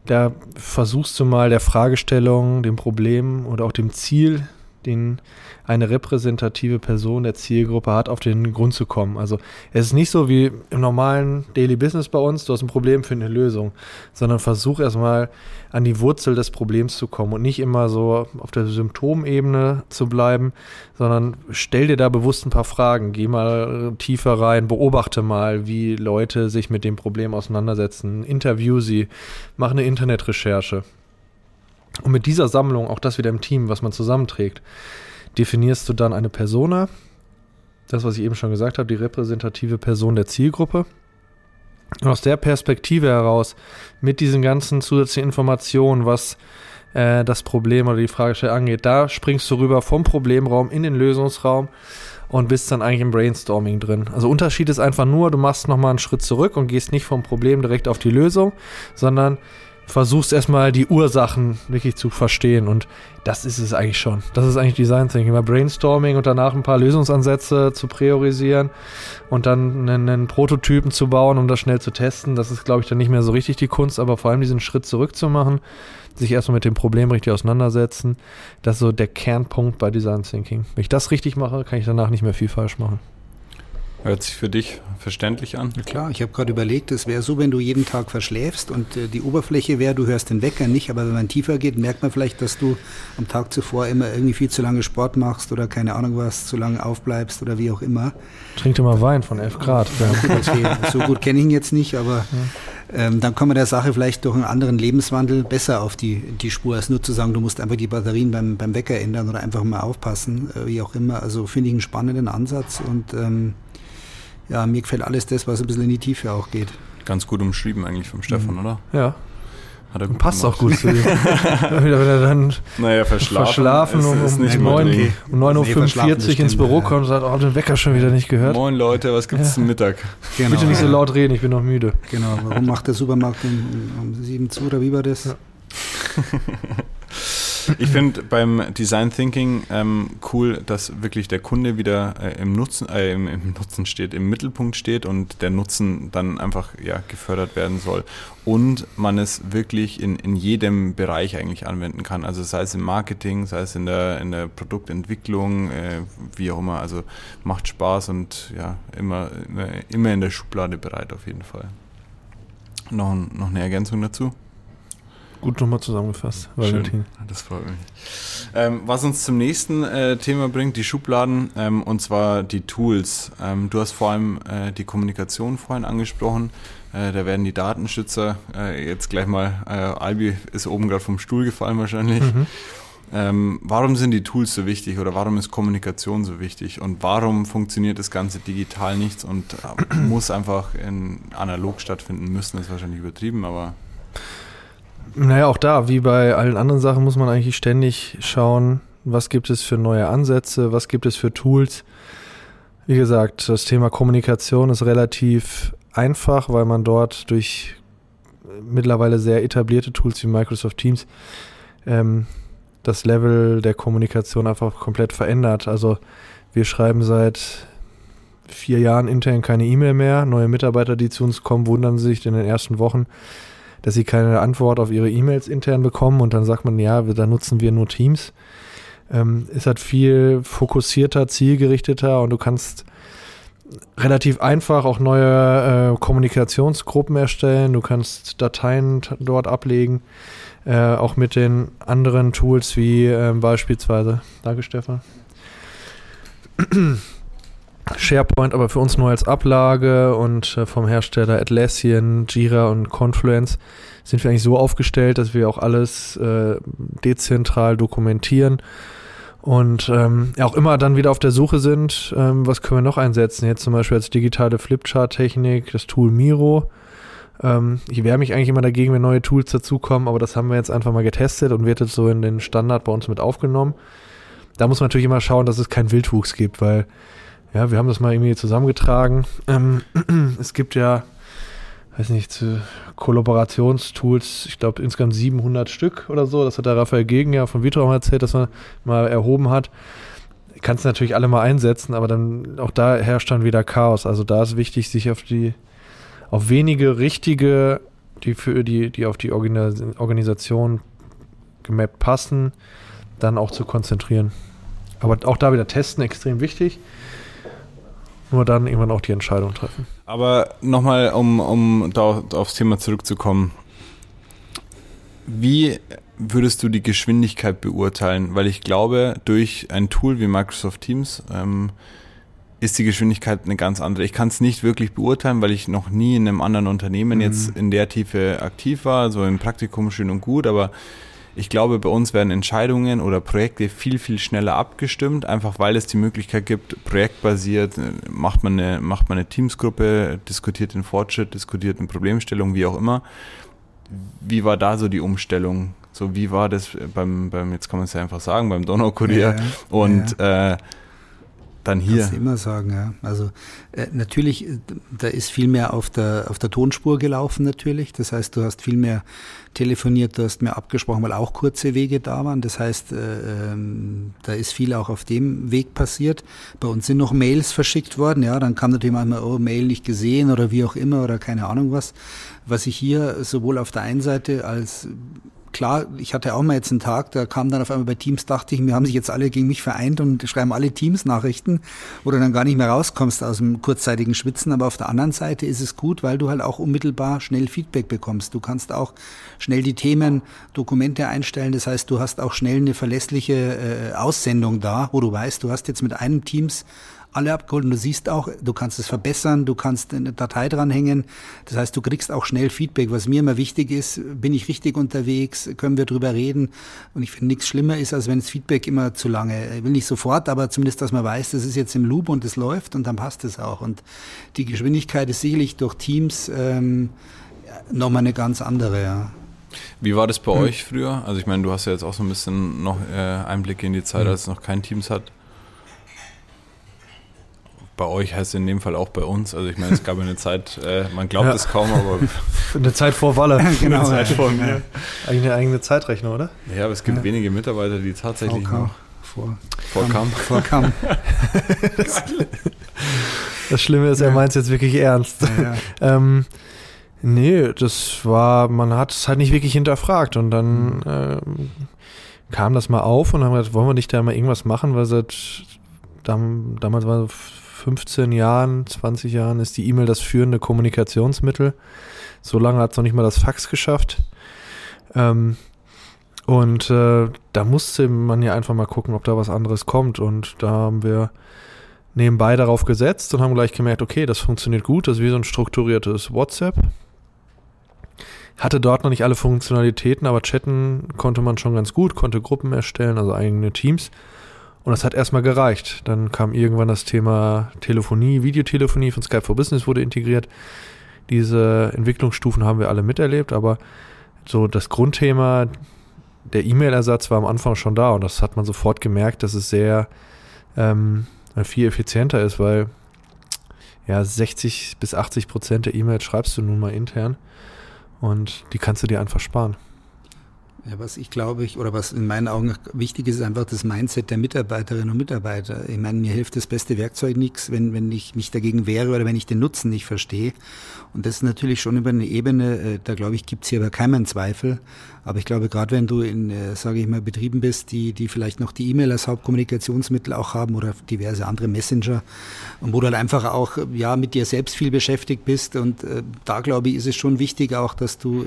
da versuchst du mal der Fragestellung, dem Problem oder auch dem Ziel, den eine repräsentative Person der Zielgruppe hat, auf den Grund zu kommen. Also es ist nicht so wie im normalen Daily Business bei uns, du hast ein Problem für eine Lösung, sondern versuch erstmal an die Wurzel des Problems zu kommen und nicht immer so auf der Symptomebene zu bleiben, sondern stell dir da bewusst ein paar Fragen, geh mal tiefer rein, beobachte mal, wie Leute sich mit dem Problem auseinandersetzen, interview sie, mach eine Internetrecherche. Und mit dieser Sammlung, auch das wieder im Team, was man zusammenträgt, definierst du dann eine Persona, das, was ich eben schon gesagt habe, die repräsentative Person der Zielgruppe. Und aus der Perspektive heraus, mit diesen ganzen zusätzlichen Informationen, was äh, das Problem oder die Fragestellung angeht, da springst du rüber vom Problemraum in den Lösungsraum und bist dann eigentlich im Brainstorming drin. Also Unterschied ist einfach nur, du machst nochmal einen Schritt zurück und gehst nicht vom Problem direkt auf die Lösung, sondern versuchst erstmal die Ursachen wirklich zu verstehen und das ist es eigentlich schon. Das ist eigentlich Design Thinking, mal Brainstorming und danach ein paar Lösungsansätze zu priorisieren und dann einen, einen, Prototypen zu bauen, um das schnell zu testen. Das ist, glaube ich, dann nicht mehr so richtig die Kunst, aber vor allem diesen Schritt zurück zu machen, sich erstmal mit dem Problem richtig auseinandersetzen, das ist so der Kernpunkt bei Design Thinking. Wenn ich das richtig mache, kann ich danach nicht mehr viel falsch machen. Hört sich für dich verständlich an? Ja, klar, ich habe gerade überlegt, es wäre so, wenn du jeden Tag verschläfst und äh, die Oberfläche wäre, du hörst den Wecker nicht, aber wenn man tiefer geht, merkt man vielleicht, dass du am Tag zuvor immer irgendwie viel zu lange Sport machst oder keine Ahnung was, zu lange aufbleibst oder wie auch immer. Trinkt immer Wein von 11 Grad. Ja, so gut kenne ich ihn jetzt nicht, aber ähm, dann kommen wir der Sache vielleicht durch einen anderen Lebenswandel besser auf die, die Spur, als nur zu sagen, du musst einfach die Batterien beim, beim Wecker ändern oder einfach mal aufpassen, äh, wie auch immer. Also finde ich einen spannenden Ansatz und ähm, ja, mir gefällt alles das, was ein bisschen in die Tiefe auch geht. Ganz gut umschrieben eigentlich vom Stefan, mhm. oder? Ja. Hat er gut Passt gemacht. auch gut zu ihm. wenn er dann naja, verschlafen, verschlafen um, um, um 9, um 9.45 Uhr ins Büro kommt und sagt, oh, den Wecker schon wieder nicht gehört. Moin Leute, was gibt's ja. zum Mittag? Genau, Bitte nicht so laut reden, ich bin noch müde. Genau, warum macht der Supermarkt um, um 7 zu oder wie war das? Ja. Ich finde beim Design Thinking ähm, cool, dass wirklich der Kunde wieder äh, im Nutzen, äh, im, im, Nutzen steht, im Mittelpunkt steht und der Nutzen dann einfach ja, gefördert werden soll. Und man es wirklich in, in jedem Bereich eigentlich anwenden kann. Also sei es im Marketing, sei es in der, in der Produktentwicklung, äh, wie auch immer. Also macht Spaß und ja, immer, immer, in der Schublade bereit auf jeden Fall. Noch, noch eine Ergänzung dazu? Gut nochmal zusammengefasst, Valentin. Das freut mich. Ähm, was uns zum nächsten äh, Thema bringt, die Schubladen, ähm, und zwar die Tools. Ähm, du hast vor allem äh, die Kommunikation vorhin angesprochen. Äh, da werden die Datenschützer äh, jetzt gleich mal, äh, Albi ist oben gerade vom Stuhl gefallen wahrscheinlich. Mhm. Ähm, warum sind die Tools so wichtig oder warum ist Kommunikation so wichtig und warum funktioniert das Ganze digital nichts und äh, muss einfach in analog stattfinden müssen, ist wahrscheinlich übertrieben, aber naja, auch da, wie bei allen anderen Sachen, muss man eigentlich ständig schauen, was gibt es für neue Ansätze, was gibt es für Tools. Wie gesagt, das Thema Kommunikation ist relativ einfach, weil man dort durch mittlerweile sehr etablierte Tools wie Microsoft Teams ähm, das Level der Kommunikation einfach komplett verändert. Also wir schreiben seit vier Jahren intern keine E-Mail mehr. Neue Mitarbeiter, die zu uns kommen, wundern sich in den ersten Wochen, dass sie keine Antwort auf ihre E-Mails intern bekommen und dann sagt man, ja, da nutzen wir nur Teams. Ähm, ist halt viel fokussierter, zielgerichteter und du kannst relativ einfach auch neue äh, Kommunikationsgruppen erstellen. Du kannst Dateien dort ablegen, äh, auch mit den anderen Tools wie äh, beispielsweise. Danke, Stefan. SharePoint aber für uns nur als Ablage und äh, vom Hersteller Atlassian, Jira und Confluence sind wir eigentlich so aufgestellt, dass wir auch alles äh, dezentral dokumentieren und ähm, auch immer dann wieder auf der Suche sind, ähm, was können wir noch einsetzen? Jetzt zum Beispiel als digitale Flipchart-Technik das Tool Miro. Ähm, ich wehre mich eigentlich immer dagegen, wenn neue Tools dazukommen, aber das haben wir jetzt einfach mal getestet und wird jetzt so in den Standard bei uns mit aufgenommen. Da muss man natürlich immer schauen, dass es keinen Wildwuchs gibt, weil ja, wir haben das mal irgendwie zusammengetragen. Ähm, es gibt ja, weiß nicht, Kollaborationstools, ich glaube insgesamt 700 Stück oder so. Das hat der Raphael Gegen ja von Vitraum erzählt, dass man mal erhoben hat. Kannst natürlich alle mal einsetzen, aber dann auch da herrscht dann wieder Chaos. Also da ist wichtig, sich auf die, auf wenige richtige, die für die, die auf die Organisation gemappt passen, dann auch zu konzentrieren. Aber auch da wieder testen extrem wichtig nur dann irgendwann auch die Entscheidung treffen. Aber nochmal, um, um da aufs Thema zurückzukommen. Wie würdest du die Geschwindigkeit beurteilen? Weil ich glaube, durch ein Tool wie Microsoft Teams ähm, ist die Geschwindigkeit eine ganz andere. Ich kann es nicht wirklich beurteilen, weil ich noch nie in einem anderen Unternehmen mhm. jetzt in der Tiefe aktiv war. So im Praktikum schön und gut, aber ich glaube, bei uns werden Entscheidungen oder Projekte viel, viel schneller abgestimmt, einfach weil es die Möglichkeit gibt, projektbasiert, äh, macht man eine, macht man eine Teamsgruppe, diskutiert den Fortschritt, diskutiert eine Problemstellung, wie auch immer. Wie war da so die Umstellung? So, wie war das beim, beim jetzt kann man es ja einfach sagen, beim Donaukurier? Ja. Und ja. Äh, dann hier. Kannst du immer sagen, ja. Also äh, natürlich, äh, da ist viel mehr auf der, auf der Tonspur gelaufen natürlich. Das heißt, du hast viel mehr telefoniert, du hast mehr abgesprochen, weil auch kurze Wege da waren. Das heißt, äh, ähm, da ist viel auch auf dem Weg passiert. Bei uns sind noch Mails verschickt worden. Ja, dann kam natürlich manchmal, oh, Mail nicht gesehen oder wie auch immer oder keine Ahnung was. Was ich hier sowohl auf der einen Seite als klar, ich hatte auch mal jetzt einen Tag, da kam dann auf einmal bei Teams, dachte ich, wir haben sich jetzt alle gegen mich vereint und schreiben alle Teams Nachrichten, wo du dann gar nicht mehr rauskommst aus dem kurzzeitigen Schwitzen. Aber auf der anderen Seite ist es gut, weil du halt auch unmittelbar schnell Feedback bekommst. Du kannst auch schnell die Themen, Dokumente einstellen. Das heißt, du hast auch schnell eine verlässliche äh, Aussendung da, wo du weißt, du hast jetzt mit einem Teams alle abgeholt und du siehst auch, du kannst es verbessern, du kannst eine Datei dranhängen. Das heißt, du kriegst auch schnell Feedback. Was mir immer wichtig ist, bin ich richtig unterwegs, können wir drüber reden. Und ich finde, nichts schlimmer ist, als wenn das Feedback immer zu lange, ich will nicht sofort, aber zumindest, dass man weiß, das ist jetzt im Loop und es läuft und dann passt es auch. Und die Geschwindigkeit ist sicherlich durch Teams ähm, nochmal eine ganz andere, ja. Wie war das bei hm. euch früher? Also ich meine, du hast ja jetzt auch so ein bisschen noch äh, Einblicke in die Zeit, hm. als es noch kein Teams hat bei euch heißt in dem Fall auch bei uns. Also ich meine, es gab eine Zeit, äh, man glaubt ja. es kaum, aber. eine Zeit vor Walle. genau. Eine Zeit vor mir. Eigentlich eine eigene Zeitrechnung, oder? Ja, aber es gibt ja. wenige Mitarbeiter, die tatsächlich VK. noch vor, vorkam. Vorkam. das, das Schlimme ist, er meint es jetzt wirklich ernst. Ja, ähm, nee, das war, man hat es halt nicht wirklich hinterfragt und dann ähm, kam das mal auf und haben gesagt, wollen wir nicht da mal irgendwas machen, weil seit damals war 15 Jahren, 20 Jahren ist die E-Mail das führende Kommunikationsmittel. So lange hat es noch nicht mal das Fax geschafft. Ähm, und äh, da musste man ja einfach mal gucken, ob da was anderes kommt. Und da haben wir nebenbei darauf gesetzt und haben gleich gemerkt, okay, das funktioniert gut, das ist wie so ein strukturiertes WhatsApp. Hatte dort noch nicht alle Funktionalitäten, aber chatten konnte man schon ganz gut, konnte Gruppen erstellen, also eigene Teams. Und das hat erstmal gereicht. Dann kam irgendwann das Thema Telefonie, Videotelefonie von Skype for Business wurde integriert. Diese Entwicklungsstufen haben wir alle miterlebt, aber so das Grundthema, der E-Mail-Ersatz war am Anfang schon da und das hat man sofort gemerkt, dass es sehr ähm, viel effizienter ist, weil ja 60 bis 80 Prozent der E-Mails schreibst du nun mal intern und die kannst du dir einfach sparen. Ja, was ich glaube ich, oder was in meinen Augen wichtig ist, ist einfach das Mindset der Mitarbeiterinnen und Mitarbeiter. Ich meine, mir hilft das beste Werkzeug nichts, wenn, wenn ich mich dagegen wehre oder wenn ich den Nutzen nicht verstehe. Und das ist natürlich schon über eine Ebene, äh, da glaube ich, gibt es hier aber keinen Zweifel. Aber ich glaube, gerade wenn du in, äh, sage ich mal, Betrieben bist, die, die vielleicht noch die E-Mail als Hauptkommunikationsmittel auch haben oder diverse andere Messenger und wo du halt einfach auch ja mit dir selbst viel beschäftigt bist. Und äh, da glaube ich, ist es schon wichtig auch, dass du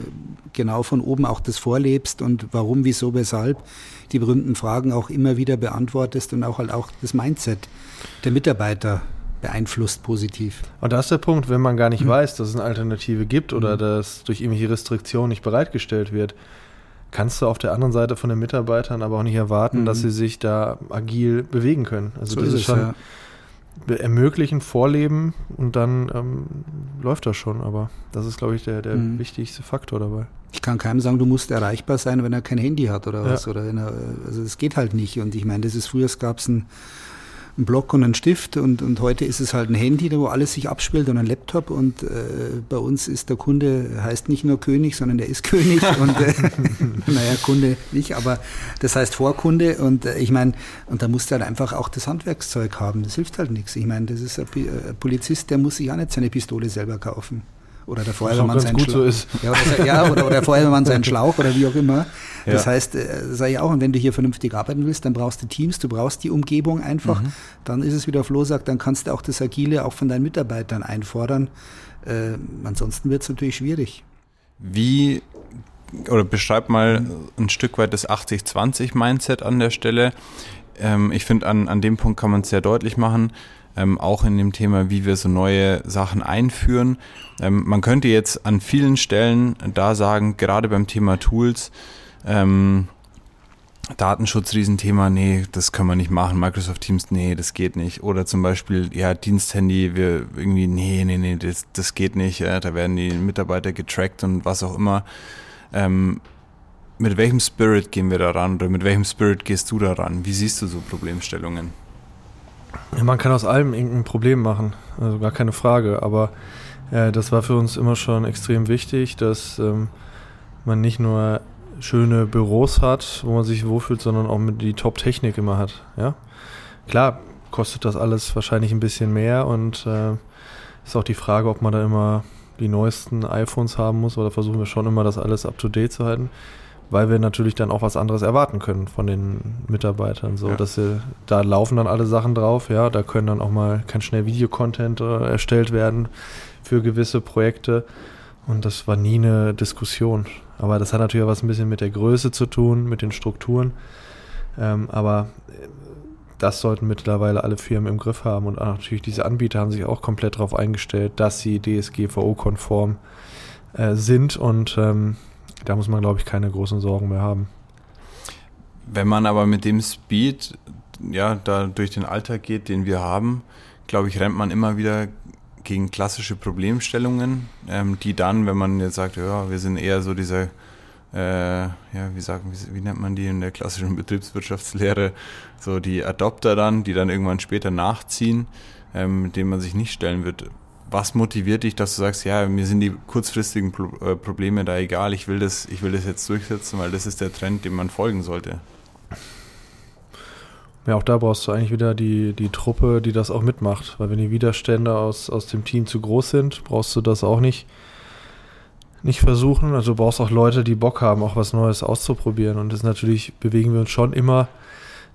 genau von oben auch das vorlebst und warum, wieso, weshalb die berühmten Fragen auch immer wieder beantwortest und auch halt auch das Mindset der Mitarbeiter beeinflusst positiv. Und da ist der Punkt, wenn man gar nicht hm. weiß, dass es eine Alternative gibt oder hm. dass durch irgendwelche Restriktionen nicht bereitgestellt wird, kannst du auf der anderen Seite von den Mitarbeitern aber auch nicht erwarten, hm. dass sie sich da agil bewegen können. Also so das ist, ist schon ja. Ermöglichen, vorleben und dann ähm, läuft das schon. Aber das ist, glaube ich, der, der mhm. wichtigste Faktor dabei. Ich kann keinem sagen, du musst erreichbar sein, wenn er kein Handy hat oder was. Oder er, also es geht halt nicht. Und ich meine, das ist früher, es gab ein ein Block und ein Stift und, und heute ist es halt ein Handy, wo alles sich abspielt und ein Laptop und äh, bei uns ist der Kunde, heißt nicht nur König, sondern der ist König und äh, naja, Kunde nicht, aber das heißt Vorkunde und äh, ich meine, und da musst du halt einfach auch das Handwerkszeug haben, das hilft halt nichts. Ich meine, das ist ein, ein Polizist, der muss sich auch nicht seine Pistole selber kaufen oder der Feuerwehrmann seinen Schlauch. So ist. Ja, oder, ja, oder, oder der Feuerwehrmann seinen Schlauch oder wie auch immer. Das ja. heißt, äh, sage ich auch, und wenn du hier vernünftig arbeiten willst, dann brauchst du Teams, du brauchst die Umgebung einfach. Mhm. Dann ist es, wie der Flo sagt, dann kannst du auch das Agile auch von deinen Mitarbeitern einfordern. Äh, ansonsten wird es natürlich schwierig. Wie oder beschreib mal ein Stück weit das 80-20-Mindset an der Stelle. Ähm, ich finde, an, an dem Punkt kann man es sehr deutlich machen ähm, auch in dem Thema, wie wir so neue Sachen einführen. Ähm, man könnte jetzt an vielen Stellen da sagen, gerade beim Thema Tools, ähm, Datenschutz Riesenthema, nee, das können wir nicht machen. Microsoft Teams, nee, das geht nicht. Oder zum Beispiel, ja, Diensthandy, wir irgendwie, nee, nee, nee, das, das geht nicht. Ja, da werden die Mitarbeiter getrackt und was auch immer. Ähm, mit welchem Spirit gehen wir daran oder mit welchem Spirit gehst du daran? Wie siehst du so Problemstellungen? Ja, man kann aus allem irgendein Problem machen, also gar keine Frage. Aber äh, das war für uns immer schon extrem wichtig, dass ähm, man nicht nur schöne Büros hat, wo man sich wohlfühlt, sondern auch mit die Top-Technik immer hat. Ja, klar kostet das alles wahrscheinlich ein bisschen mehr und äh, ist auch die Frage, ob man da immer die neuesten iPhones haben muss oder versuchen wir schon immer das alles up to date zu halten. Weil wir natürlich dann auch was anderes erwarten können von den Mitarbeitern. So, ja. dass sie, da laufen dann alle Sachen drauf, ja, da können dann auch mal, kann schnell Videocontent äh, erstellt werden für gewisse Projekte. Und das war nie eine Diskussion. Aber das hat natürlich auch was ein bisschen mit der Größe zu tun, mit den Strukturen. Ähm, aber äh, das sollten mittlerweile alle Firmen im Griff haben. Und natürlich diese Anbieter haben sich auch komplett darauf eingestellt, dass sie DSGVO-konform äh, sind. Und ähm, da muss man, glaube ich, keine großen Sorgen mehr haben. Wenn man aber mit dem Speed ja, da durch den Alltag geht, den wir haben, glaube ich, rennt man immer wieder gegen klassische Problemstellungen, ähm, die dann, wenn man jetzt sagt, ja, wir sind eher so dieser, äh, ja, wie sagen, wie, wie, nennt man die in der klassischen Betriebswirtschaftslehre, so die Adopter dann, die dann irgendwann später nachziehen, ähm, mit denen man sich nicht stellen wird. Was motiviert dich, dass du sagst, ja, mir sind die kurzfristigen Pro äh, Probleme da egal, ich will das, ich will das jetzt durchsetzen, weil das ist der Trend, dem man folgen sollte? Ja, auch da brauchst du eigentlich wieder die, die Truppe, die das auch mitmacht. Weil wenn die Widerstände aus, aus dem Team zu groß sind, brauchst du das auch nicht, nicht versuchen. Also du brauchst auch Leute, die Bock haben, auch was Neues auszuprobieren. Und das natürlich bewegen wir uns schon immer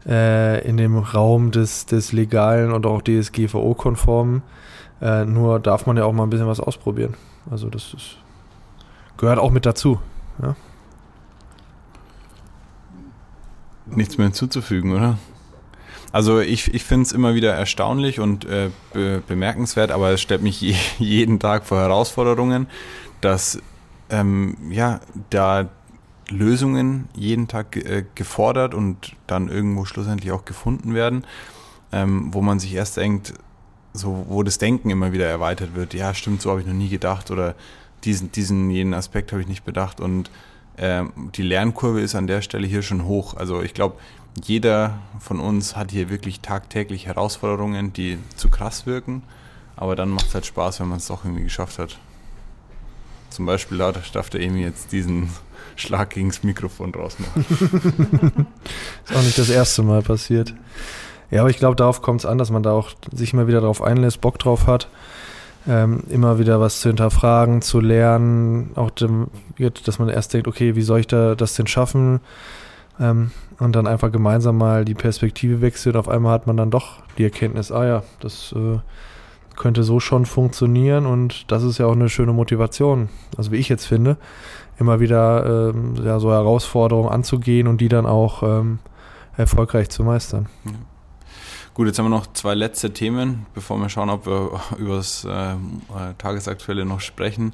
äh, in dem Raum des, des legalen und auch DSGVO-konformen. Äh, nur darf man ja auch mal ein bisschen was ausprobieren. Also das ist, gehört auch mit dazu. Ja? Nichts mehr hinzuzufügen, oder? Also ich, ich finde es immer wieder erstaunlich und äh, be bemerkenswert, aber es stellt mich je, jeden Tag vor Herausforderungen, dass ähm, ja da Lösungen jeden Tag äh, gefordert und dann irgendwo schlussendlich auch gefunden werden, ähm, wo man sich erst denkt, so wo das Denken immer wieder erweitert wird. Ja, stimmt, so habe ich noch nie gedacht oder diesen, diesen jenen Aspekt habe ich nicht bedacht und ähm, die Lernkurve ist an der Stelle hier schon hoch. Also ich glaube, jeder von uns hat hier wirklich tagtäglich Herausforderungen, die zu krass wirken. Aber dann macht es halt Spaß, wenn man es doch irgendwie geschafft hat. Zum Beispiel da darf der Emi jetzt diesen Schlag gegen das Mikrofon draus machen. ist auch nicht das erste Mal passiert. Ja, aber ich glaube, darauf kommt es an, dass man da auch sich immer wieder darauf einlässt, Bock drauf hat, ähm, immer wieder was zu hinterfragen, zu lernen, auch dem, dass man erst denkt, okay, wie soll ich da das denn schaffen? Ähm, und dann einfach gemeinsam mal die Perspektive wechselt. Auf einmal hat man dann doch die Erkenntnis, ah ja, das äh, könnte so schon funktionieren und das ist ja auch eine schöne Motivation, also wie ich jetzt finde, immer wieder ähm, ja, so Herausforderungen anzugehen und die dann auch ähm, erfolgreich zu meistern. Ja. Gut, jetzt haben wir noch zwei letzte Themen, bevor wir schauen, ob wir über das äh, Tagesaktuelle noch sprechen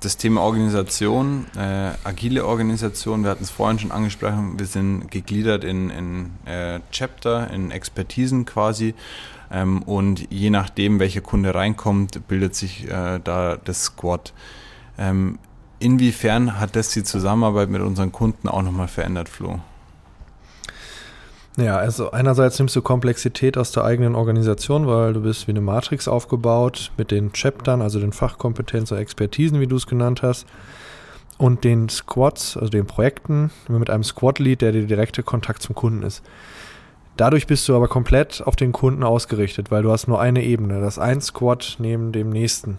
das Thema Organisation, äh, agile Organisation, wir hatten es vorhin schon angesprochen, wir sind gegliedert in, in äh, Chapter, in Expertisen quasi. Ähm, und je nachdem, welcher Kunde reinkommt, bildet sich äh, da das Squad. Ähm, inwiefern hat das die Zusammenarbeit mit unseren Kunden auch nochmal verändert, Flo? Ja, also einerseits nimmst du Komplexität aus der eigenen Organisation, weil du bist wie eine Matrix aufgebaut mit den Chaptern, also den Fachkompetenzen oder Expertisen, wie du es genannt hast, und den Squads, also den Projekten, mit einem Squad-Lead, der der direkte Kontakt zum Kunden ist. Dadurch bist du aber komplett auf den Kunden ausgerichtet, weil du hast nur eine Ebene, das ein Squad neben dem nächsten.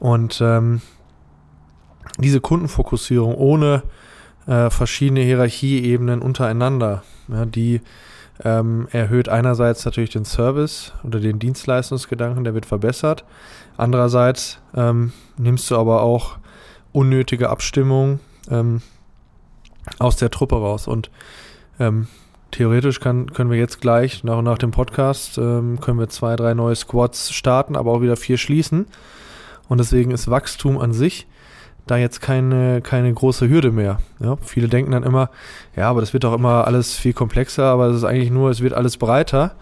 Und ähm, diese Kundenfokussierung ohne äh, verschiedene Hierarchieebenen untereinander. Ja, die ähm, erhöht einerseits natürlich den Service oder den Dienstleistungsgedanken, der wird verbessert. Andererseits ähm, nimmst du aber auch unnötige Abstimmung ähm, aus der Truppe raus. Und ähm, theoretisch kann, können wir jetzt gleich nach nach dem Podcast ähm, können wir zwei, drei neue Squads starten, aber auch wieder vier schließen. Und deswegen ist Wachstum an sich da jetzt keine, keine große Hürde mehr. Ja, viele denken dann immer, ja, aber das wird doch immer alles viel komplexer, aber es ist eigentlich nur, es wird alles breiter.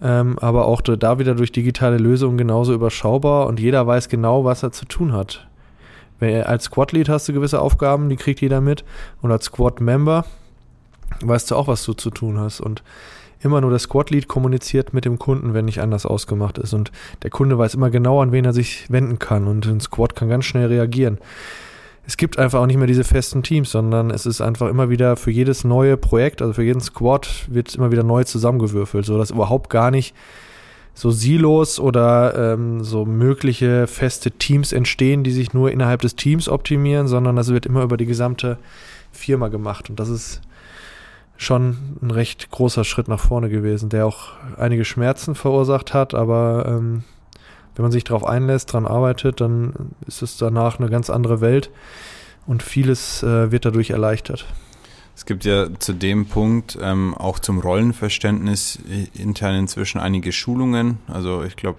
Ähm, aber auch da wieder durch digitale Lösungen genauso überschaubar und jeder weiß genau, was er zu tun hat. Wenn, als Squad-Lead hast du gewisse Aufgaben, die kriegt jeder mit. Und als Squad-Member weißt du auch, was du zu tun hast. Und immer nur der Squad-Lead kommuniziert mit dem Kunden, wenn nicht anders ausgemacht ist. Und der Kunde weiß immer genau, an wen er sich wenden kann. Und ein Squad kann ganz schnell reagieren. Es gibt einfach auch nicht mehr diese festen Teams, sondern es ist einfach immer wieder für jedes neue Projekt, also für jeden Squad, wird immer wieder neu zusammengewürfelt, sodass überhaupt gar nicht so Silos oder ähm, so mögliche feste Teams entstehen, die sich nur innerhalb des Teams optimieren, sondern das wird immer über die gesamte Firma gemacht. Und das ist schon ein recht großer Schritt nach vorne gewesen, der auch einige Schmerzen verursacht hat, aber ähm, wenn man sich darauf einlässt, daran arbeitet, dann ist es danach eine ganz andere Welt und vieles äh, wird dadurch erleichtert. Es gibt ja zu dem Punkt ähm, auch zum Rollenverständnis intern inzwischen einige Schulungen. Also ich glaube,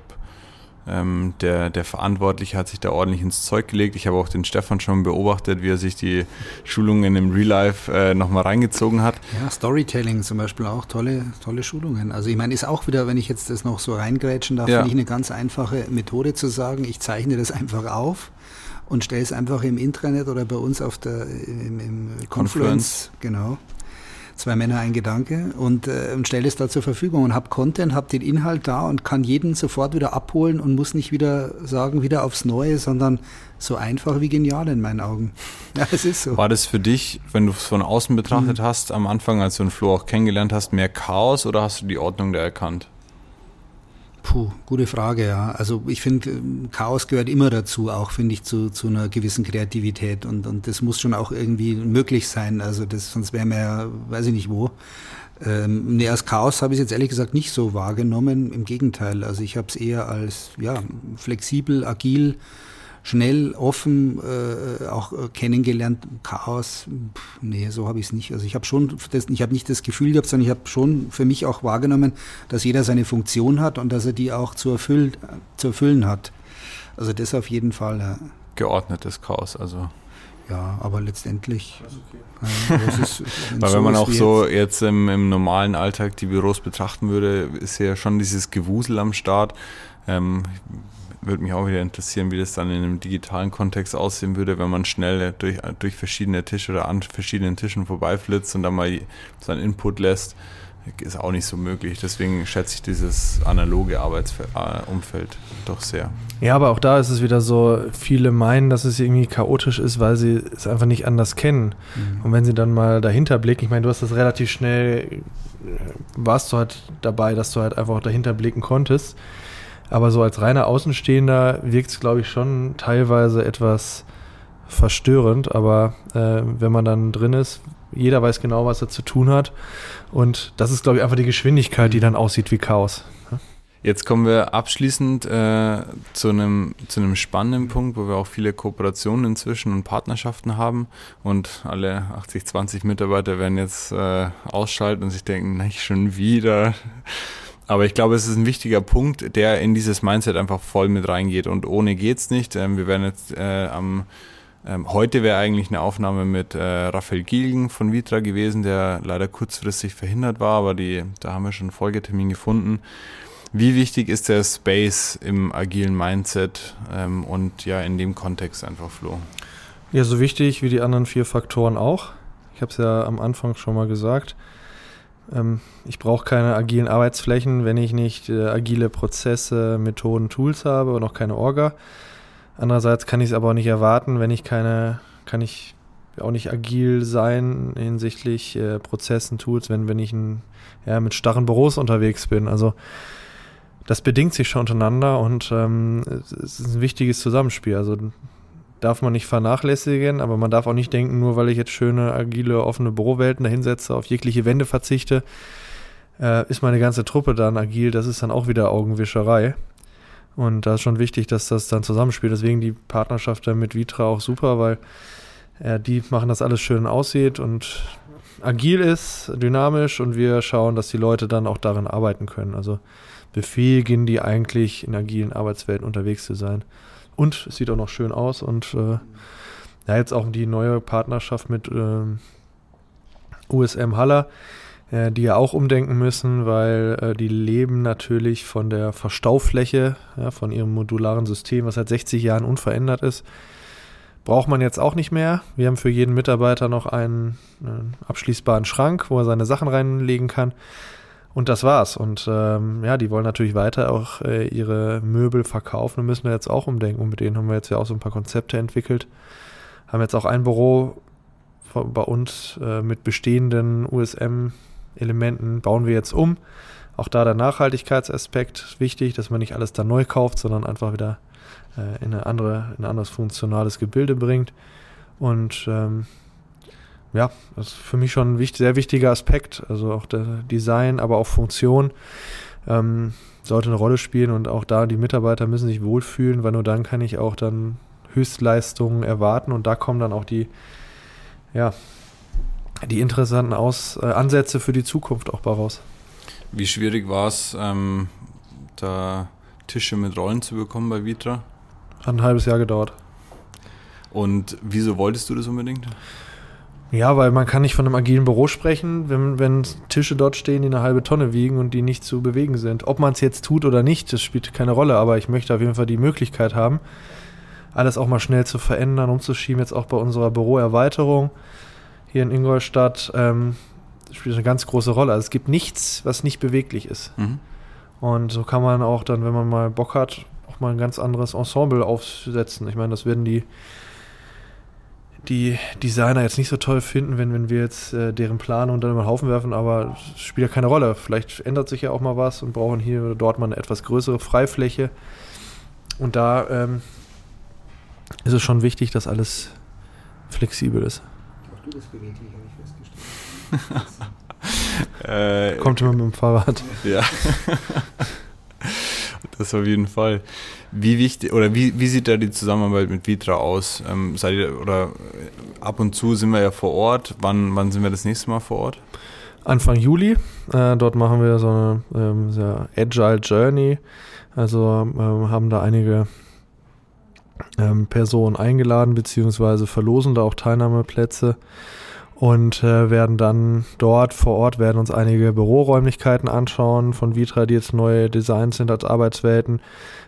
ähm, der, der Verantwortliche hat sich da ordentlich ins Zeug gelegt. Ich habe auch den Stefan schon beobachtet, wie er sich die Schulungen im Real Life äh, nochmal reingezogen hat. Ja, Storytelling zum Beispiel auch tolle, tolle Schulungen. Also ich meine, ist auch wieder, wenn ich jetzt das noch so reingrätschen darf, ja. finde ich eine ganz einfache Methode zu sagen, ich zeichne das einfach auf und stelle es einfach im Intranet oder bei uns auf der im, im Confluence, Confluence, genau. Zwei Männer, ein Gedanke und, äh, und stelle es da zur Verfügung und habe Content, habe den Inhalt da und kann jeden sofort wieder abholen und muss nicht wieder sagen, wieder aufs Neue, sondern so einfach wie genial in meinen Augen. Ja, es ist so. War das für dich, wenn du es von außen betrachtet mhm. hast, am Anfang, als du den Flo auch kennengelernt hast, mehr Chaos oder hast du die Ordnung da erkannt? Puh, gute Frage, ja. Also ich finde, ähm, Chaos gehört immer dazu, auch finde ich zu, zu einer gewissen Kreativität und, und das muss schon auch irgendwie möglich sein. Also das, sonst wäre mir ja, weiß ich nicht wo. Ähm, nee, als Chaos habe ich es jetzt ehrlich gesagt nicht so wahrgenommen. Im Gegenteil, also ich habe es eher als ja, flexibel, agil, schnell, offen äh, auch äh, kennengelernt. Chaos, pff, nee, so habe ich es nicht. Also ich habe schon, das, ich habe nicht das Gefühl gehabt, sondern ich habe schon für mich auch wahrgenommen, dass jeder seine Funktion hat und dass er die auch zu, erfüllt, zu erfüllen hat. Also das auf jeden Fall. Ja. Geordnetes Chaos, also. Ja, aber letztendlich. Okay. Äh, ist, Weil wenn man auch so jetzt, jetzt im, im, normalen Alltag die Büros betrachten würde, ist ja schon dieses Gewusel am Start. Ähm, würde mich auch wieder interessieren, wie das dann in einem digitalen Kontext aussehen würde, wenn man schnell durch, durch verschiedene Tische oder an verschiedenen Tischen vorbeiflitzt und dann mal seinen Input lässt. Ist auch nicht so möglich. Deswegen schätze ich dieses analoge Arbeitsumfeld doch sehr. Ja, aber auch da ist es wieder so, viele meinen, dass es irgendwie chaotisch ist, weil sie es einfach nicht anders kennen. Mhm. Und wenn sie dann mal dahinter blicken, ich meine, du hast das relativ schnell, äh, warst du halt dabei, dass du halt einfach dahinter blicken konntest. Aber so als reiner Außenstehender wirkt es, glaube ich, schon teilweise etwas verstörend. Aber äh, wenn man dann drin ist, jeder weiß genau, was er zu tun hat. Und das ist, glaube ich, einfach die Geschwindigkeit, die dann aussieht wie Chaos. Jetzt kommen wir abschließend äh, zu, einem, zu einem spannenden Punkt, wo wir auch viele Kooperationen inzwischen und Partnerschaften haben und alle 80, 20 Mitarbeiter werden jetzt äh, ausschalten und sich denken, nicht schon wieder. Aber ich glaube, es ist ein wichtiger Punkt, der in dieses Mindset einfach voll mit reingeht. Und ohne geht's nicht. Ähm, wir werden jetzt äh, am ähm, heute wäre eigentlich eine Aufnahme mit äh, Raphael Gielgen von Vitra gewesen, der leider kurzfristig verhindert war, aber die, da haben wir schon einen Folgetermin gefunden. Wie wichtig ist der Space im agilen Mindset ähm, und ja in dem Kontext einfach, Flo? Ja, so wichtig wie die anderen vier Faktoren auch. Ich habe es ja am Anfang schon mal gesagt. Ähm, ich brauche keine agilen Arbeitsflächen, wenn ich nicht äh, agile Prozesse, Methoden, Tools habe und auch keine Orga. Andererseits kann ich es aber auch nicht erwarten, wenn ich keine, kann ich auch nicht agil sein hinsichtlich äh, Prozessen, Tools, wenn, wenn ich ein, ja, mit starren Büros unterwegs bin. Also das bedingt sich schon untereinander und ähm, es ist ein wichtiges Zusammenspiel. Also darf man nicht vernachlässigen, aber man darf auch nicht denken, nur weil ich jetzt schöne, agile, offene Bürowelten dahinsetze, auf jegliche Wände verzichte, äh, ist meine ganze Truppe dann agil. Das ist dann auch wieder Augenwischerei. Und da ist schon wichtig, dass das dann zusammenspielt. Deswegen die Partnerschaft dann mit Vitra auch super, weil äh, die machen, dass alles schön aussieht und agil ist, dynamisch und wir schauen, dass die Leute dann auch darin arbeiten können. Also befähigen die eigentlich in agilen Arbeitswelten unterwegs zu sein. Und es sieht auch noch schön aus und äh, ja, jetzt auch die neue Partnerschaft mit äh, USM Haller, äh, die ja auch umdenken müssen, weil äh, die leben natürlich von der Verstaufläche, ja, von ihrem modularen System, was seit 60 Jahren unverändert ist. Braucht man jetzt auch nicht mehr. Wir haben für jeden Mitarbeiter noch einen, einen abschließbaren Schrank, wo er seine Sachen reinlegen kann. Und das war's. Und ähm, ja, die wollen natürlich weiter auch äh, ihre Möbel verkaufen und müssen wir jetzt auch umdenken. Und mit denen haben wir jetzt ja auch so ein paar Konzepte entwickelt. Haben jetzt auch ein Büro bei uns äh, mit bestehenden USM-Elementen, bauen wir jetzt um. Auch da der Nachhaltigkeitsaspekt wichtig, dass man nicht alles da neu kauft, sondern einfach wieder äh, in, eine andere, in ein anderes funktionales Gebilde bringt. Und ähm, ja, das ist für mich schon ein wichtig, sehr wichtiger Aspekt. Also auch der Design, aber auch Funktion ähm, sollte eine Rolle spielen und auch da die Mitarbeiter müssen sich wohlfühlen, weil nur dann kann ich auch dann Höchstleistungen erwarten und da kommen dann auch die, ja, die interessanten Aus, äh, Ansätze für die Zukunft auch bei raus. Wie schwierig war es, ähm, da Tische mit Rollen zu bekommen bei Vitra? Hat ein halbes Jahr gedauert. Und wieso wolltest du das unbedingt? Ja, weil man kann nicht von einem agilen Büro sprechen, wenn, wenn Tische dort stehen, die eine halbe Tonne wiegen und die nicht zu bewegen sind. Ob man es jetzt tut oder nicht, das spielt keine Rolle, aber ich möchte auf jeden Fall die Möglichkeit haben, alles auch mal schnell zu verändern, umzuschieben. Jetzt auch bei unserer Büroerweiterung hier in Ingolstadt ähm, spielt eine ganz große Rolle. Also es gibt nichts, was nicht beweglich ist. Mhm. Und so kann man auch dann, wenn man mal Bock hat, auch mal ein ganz anderes Ensemble aufsetzen. Ich meine, das werden die die Designer jetzt nicht so toll finden, wenn, wenn wir jetzt äh, deren Planung unter den Haufen werfen, aber es spielt ja keine Rolle. Vielleicht ändert sich ja auch mal was und brauchen hier oder dort mal eine etwas größere Freifläche. Und da ähm, ist es schon wichtig, dass alles flexibel ist. Auch du bist beweglich, habe ich festgestellt. äh, Kommt immer mit dem Fahrrad. Ja. das auf jeden Fall. Wie wichtig oder wie, wie sieht da die Zusammenarbeit mit Vitra aus? Ähm, seid ihr, oder ab und zu sind wir ja vor Ort. Wann, wann sind wir das nächste Mal vor Ort? Anfang Juli. Äh, dort machen wir so eine ähm, sehr Agile Journey. Also ähm, haben da einige ähm, Personen eingeladen, beziehungsweise verlosen da auch Teilnahmeplätze und äh, werden dann dort vor Ort werden uns einige Büroräumlichkeiten anschauen von Vitra, die jetzt neue Designs sind als Arbeitswelten,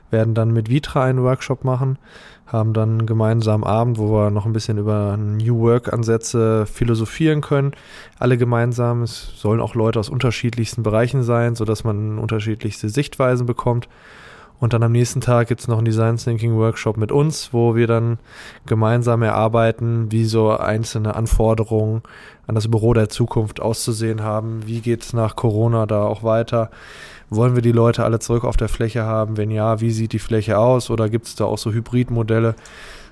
werden dann mit Vitra einen Workshop machen, haben dann einen gemeinsamen Abend, wo wir noch ein bisschen über New Work Ansätze philosophieren können. Alle gemeinsam, es sollen auch Leute aus unterschiedlichsten Bereichen sein, sodass man unterschiedlichste Sichtweisen bekommt. Und dann am nächsten Tag gibt es noch einen Design Thinking Workshop mit uns, wo wir dann gemeinsam erarbeiten, wie so einzelne Anforderungen an das Büro der Zukunft auszusehen haben. Wie geht es nach Corona da auch weiter? Wollen wir die Leute alle zurück auf der Fläche haben? Wenn ja, wie sieht die Fläche aus? Oder gibt es da auch so Hybridmodelle?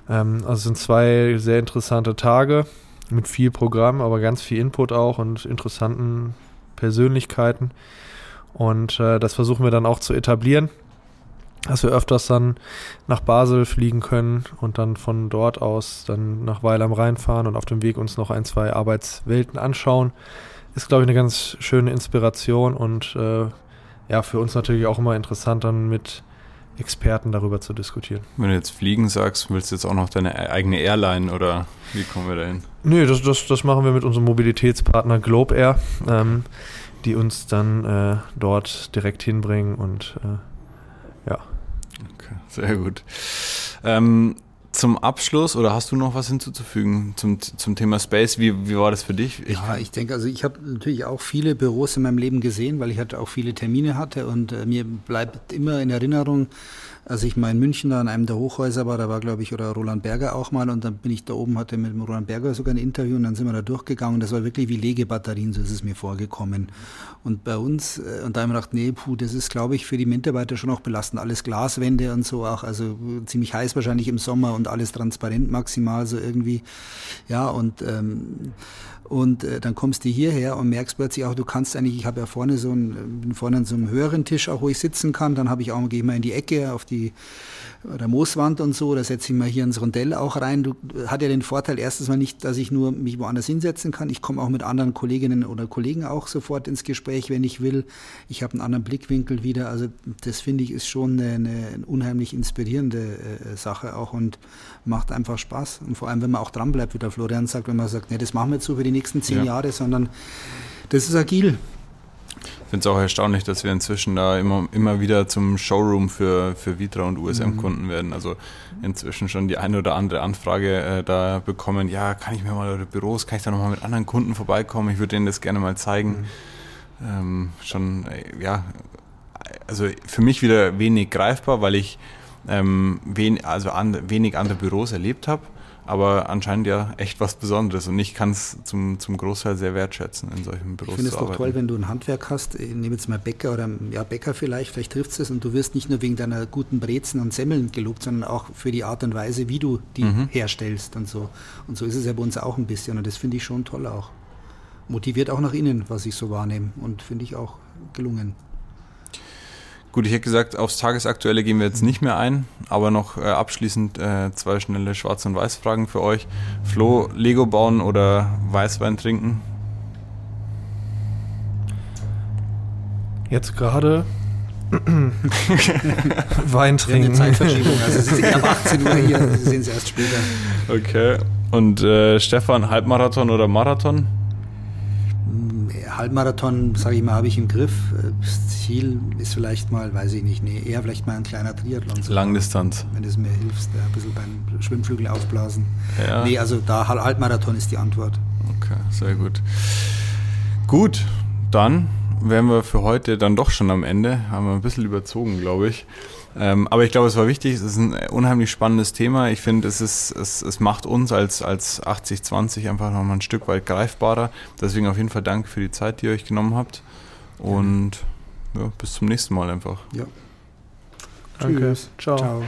Ähm, also es sind zwei sehr interessante Tage mit viel Programm, aber ganz viel Input auch und interessanten Persönlichkeiten. Und äh, das versuchen wir dann auch zu etablieren dass wir öfters dann nach Basel fliegen können und dann von dort aus dann nach Weil am Rhein fahren und auf dem Weg uns noch ein, zwei Arbeitswelten anschauen. Ist, glaube ich, eine ganz schöne Inspiration und äh, ja, für uns natürlich auch immer interessant, dann mit Experten darüber zu diskutieren. Wenn du jetzt fliegen sagst, willst du jetzt auch noch deine e-, eigene Airline oder wie kommen wir dahin? Nö, das, das, das machen wir mit unserem Mobilitätspartner Globe Air, ähm, die uns dann äh, dort direkt hinbringen und äh, ja. Okay, sehr gut. Ähm, zum Abschluss oder hast du noch was hinzuzufügen zum, zum Thema Space? Wie, wie war das für dich? Ich ja, ich denke, also ich habe natürlich auch viele Büros in meinem Leben gesehen, weil ich halt auch viele Termine hatte und äh, mir bleibt immer in Erinnerung, als ich mal in München da an einem der Hochhäuser war, da war glaube ich oder Roland Berger auch mal und dann bin ich da oben, hatte mit dem Roland Berger sogar ein Interview und dann sind wir da durchgegangen. Das war wirklich wie Legebatterien, so ist es mir vorgekommen. Und bei uns, äh, und da haben wir gedacht, nee, puh, das ist glaube ich für die Mitarbeiter schon noch belastend. Alles Glaswände und so auch, also ziemlich heiß wahrscheinlich im Sommer und alles transparent maximal so irgendwie. Ja, und ähm, und äh, dann kommst du hierher und merkst plötzlich auch, du kannst eigentlich, ich habe ja vorne so einen, bin vorne so einem höheren Tisch auch, wo ich sitzen kann. Dann habe ich auch, gehe mal in die Ecke auf die oder Mooswand und so, da setze ich mal hier ins Rondell auch rein. Du hat ja den Vorteil erstens mal nicht, dass ich nur mich woanders hinsetzen kann. Ich komme auch mit anderen Kolleginnen oder Kollegen auch sofort ins Gespräch, wenn ich will. Ich habe einen anderen Blickwinkel wieder. Also das finde ich ist schon eine, eine unheimlich inspirierende äh, Sache auch und macht einfach Spaß. Und vor allem, wenn man auch dran bleibt, wie der Florian sagt, wenn man sagt, nee, das machen wir jetzt so für die nächsten zehn ja. Jahre, sondern das ist agil. Ich finde es auch erstaunlich, dass wir inzwischen da immer, immer wieder zum Showroom für, für Vitra und USM-Kunden mhm. werden. Also inzwischen schon die eine oder andere Anfrage äh, da bekommen, ja, kann ich mir mal eure Büros, kann ich da nochmal mit anderen Kunden vorbeikommen? Ich würde denen das gerne mal zeigen. Mhm. Ähm, schon, äh, ja, also für mich wieder wenig greifbar, weil ich ähm, wen, also an, wenig andere Büros erlebt habe aber anscheinend ja echt was Besonderes und ich kann es zum, zum Großteil sehr wertschätzen, in solchen Büros Ich finde es doch arbeiten. toll, wenn du ein Handwerk hast, ich nehme jetzt mal Bäcker oder ja, Bäcker vielleicht, vielleicht trifft es und du wirst nicht nur wegen deiner guten Brezen und Semmeln gelobt, sondern auch für die Art und Weise, wie du die Mhm. herstellst und so. Und so ist es ja bei uns auch ein bisschen und das finde ich schon toll auch. Motiviert auch nach innen, was ich so wahrnehme und finde ich auch gelungen. Gut, ich hätte gesagt, aufs Tagesaktuelle gehen wir jetzt nicht mehr ein, aber noch äh, abschließend äh, zwei schnelle Schwarz- und Weiß-Fragen für euch. Flo, Lego bauen oder Weißwein trinken? Jetzt gerade Wein Wir haben eine trinken. Zeitverschiebung, also es ist ab 18 Uhr hier, Sie sehen es erst später. Okay. Und äh, Stefan, Halbmarathon oder Marathon? Halbmarathon, sage ich mal, habe ich im Griff. Äh, Das Ziel ist vielleicht mal, weiß ich nicht, nee, eher vielleicht mal ein kleiner Triathlon. Langdistanz. Wenn es mir hilft, ein bisschen beim Schwimmflügel aufblasen. Ja. Nee, also da Hal- Halbmarathon ist die Antwort. Okay, sehr gut. Gut, dann wären wir für heute dann doch schon am Ende. Haben wir ein bisschen überzogen, glaube ich. Ähm, aber ich glaube, es war wichtig. Es ist ein unheimlich spannendes Thema. Ich finde, es, ist, es, es macht uns als, als 80-20 einfach nochmal ein Stück weit greifbarer. Deswegen auf jeden Fall danke für die Zeit, die ihr euch genommen habt. Und ja, bis zum nächsten Mal einfach. Ja. Danke. Tschüss. Ciao. Ciao.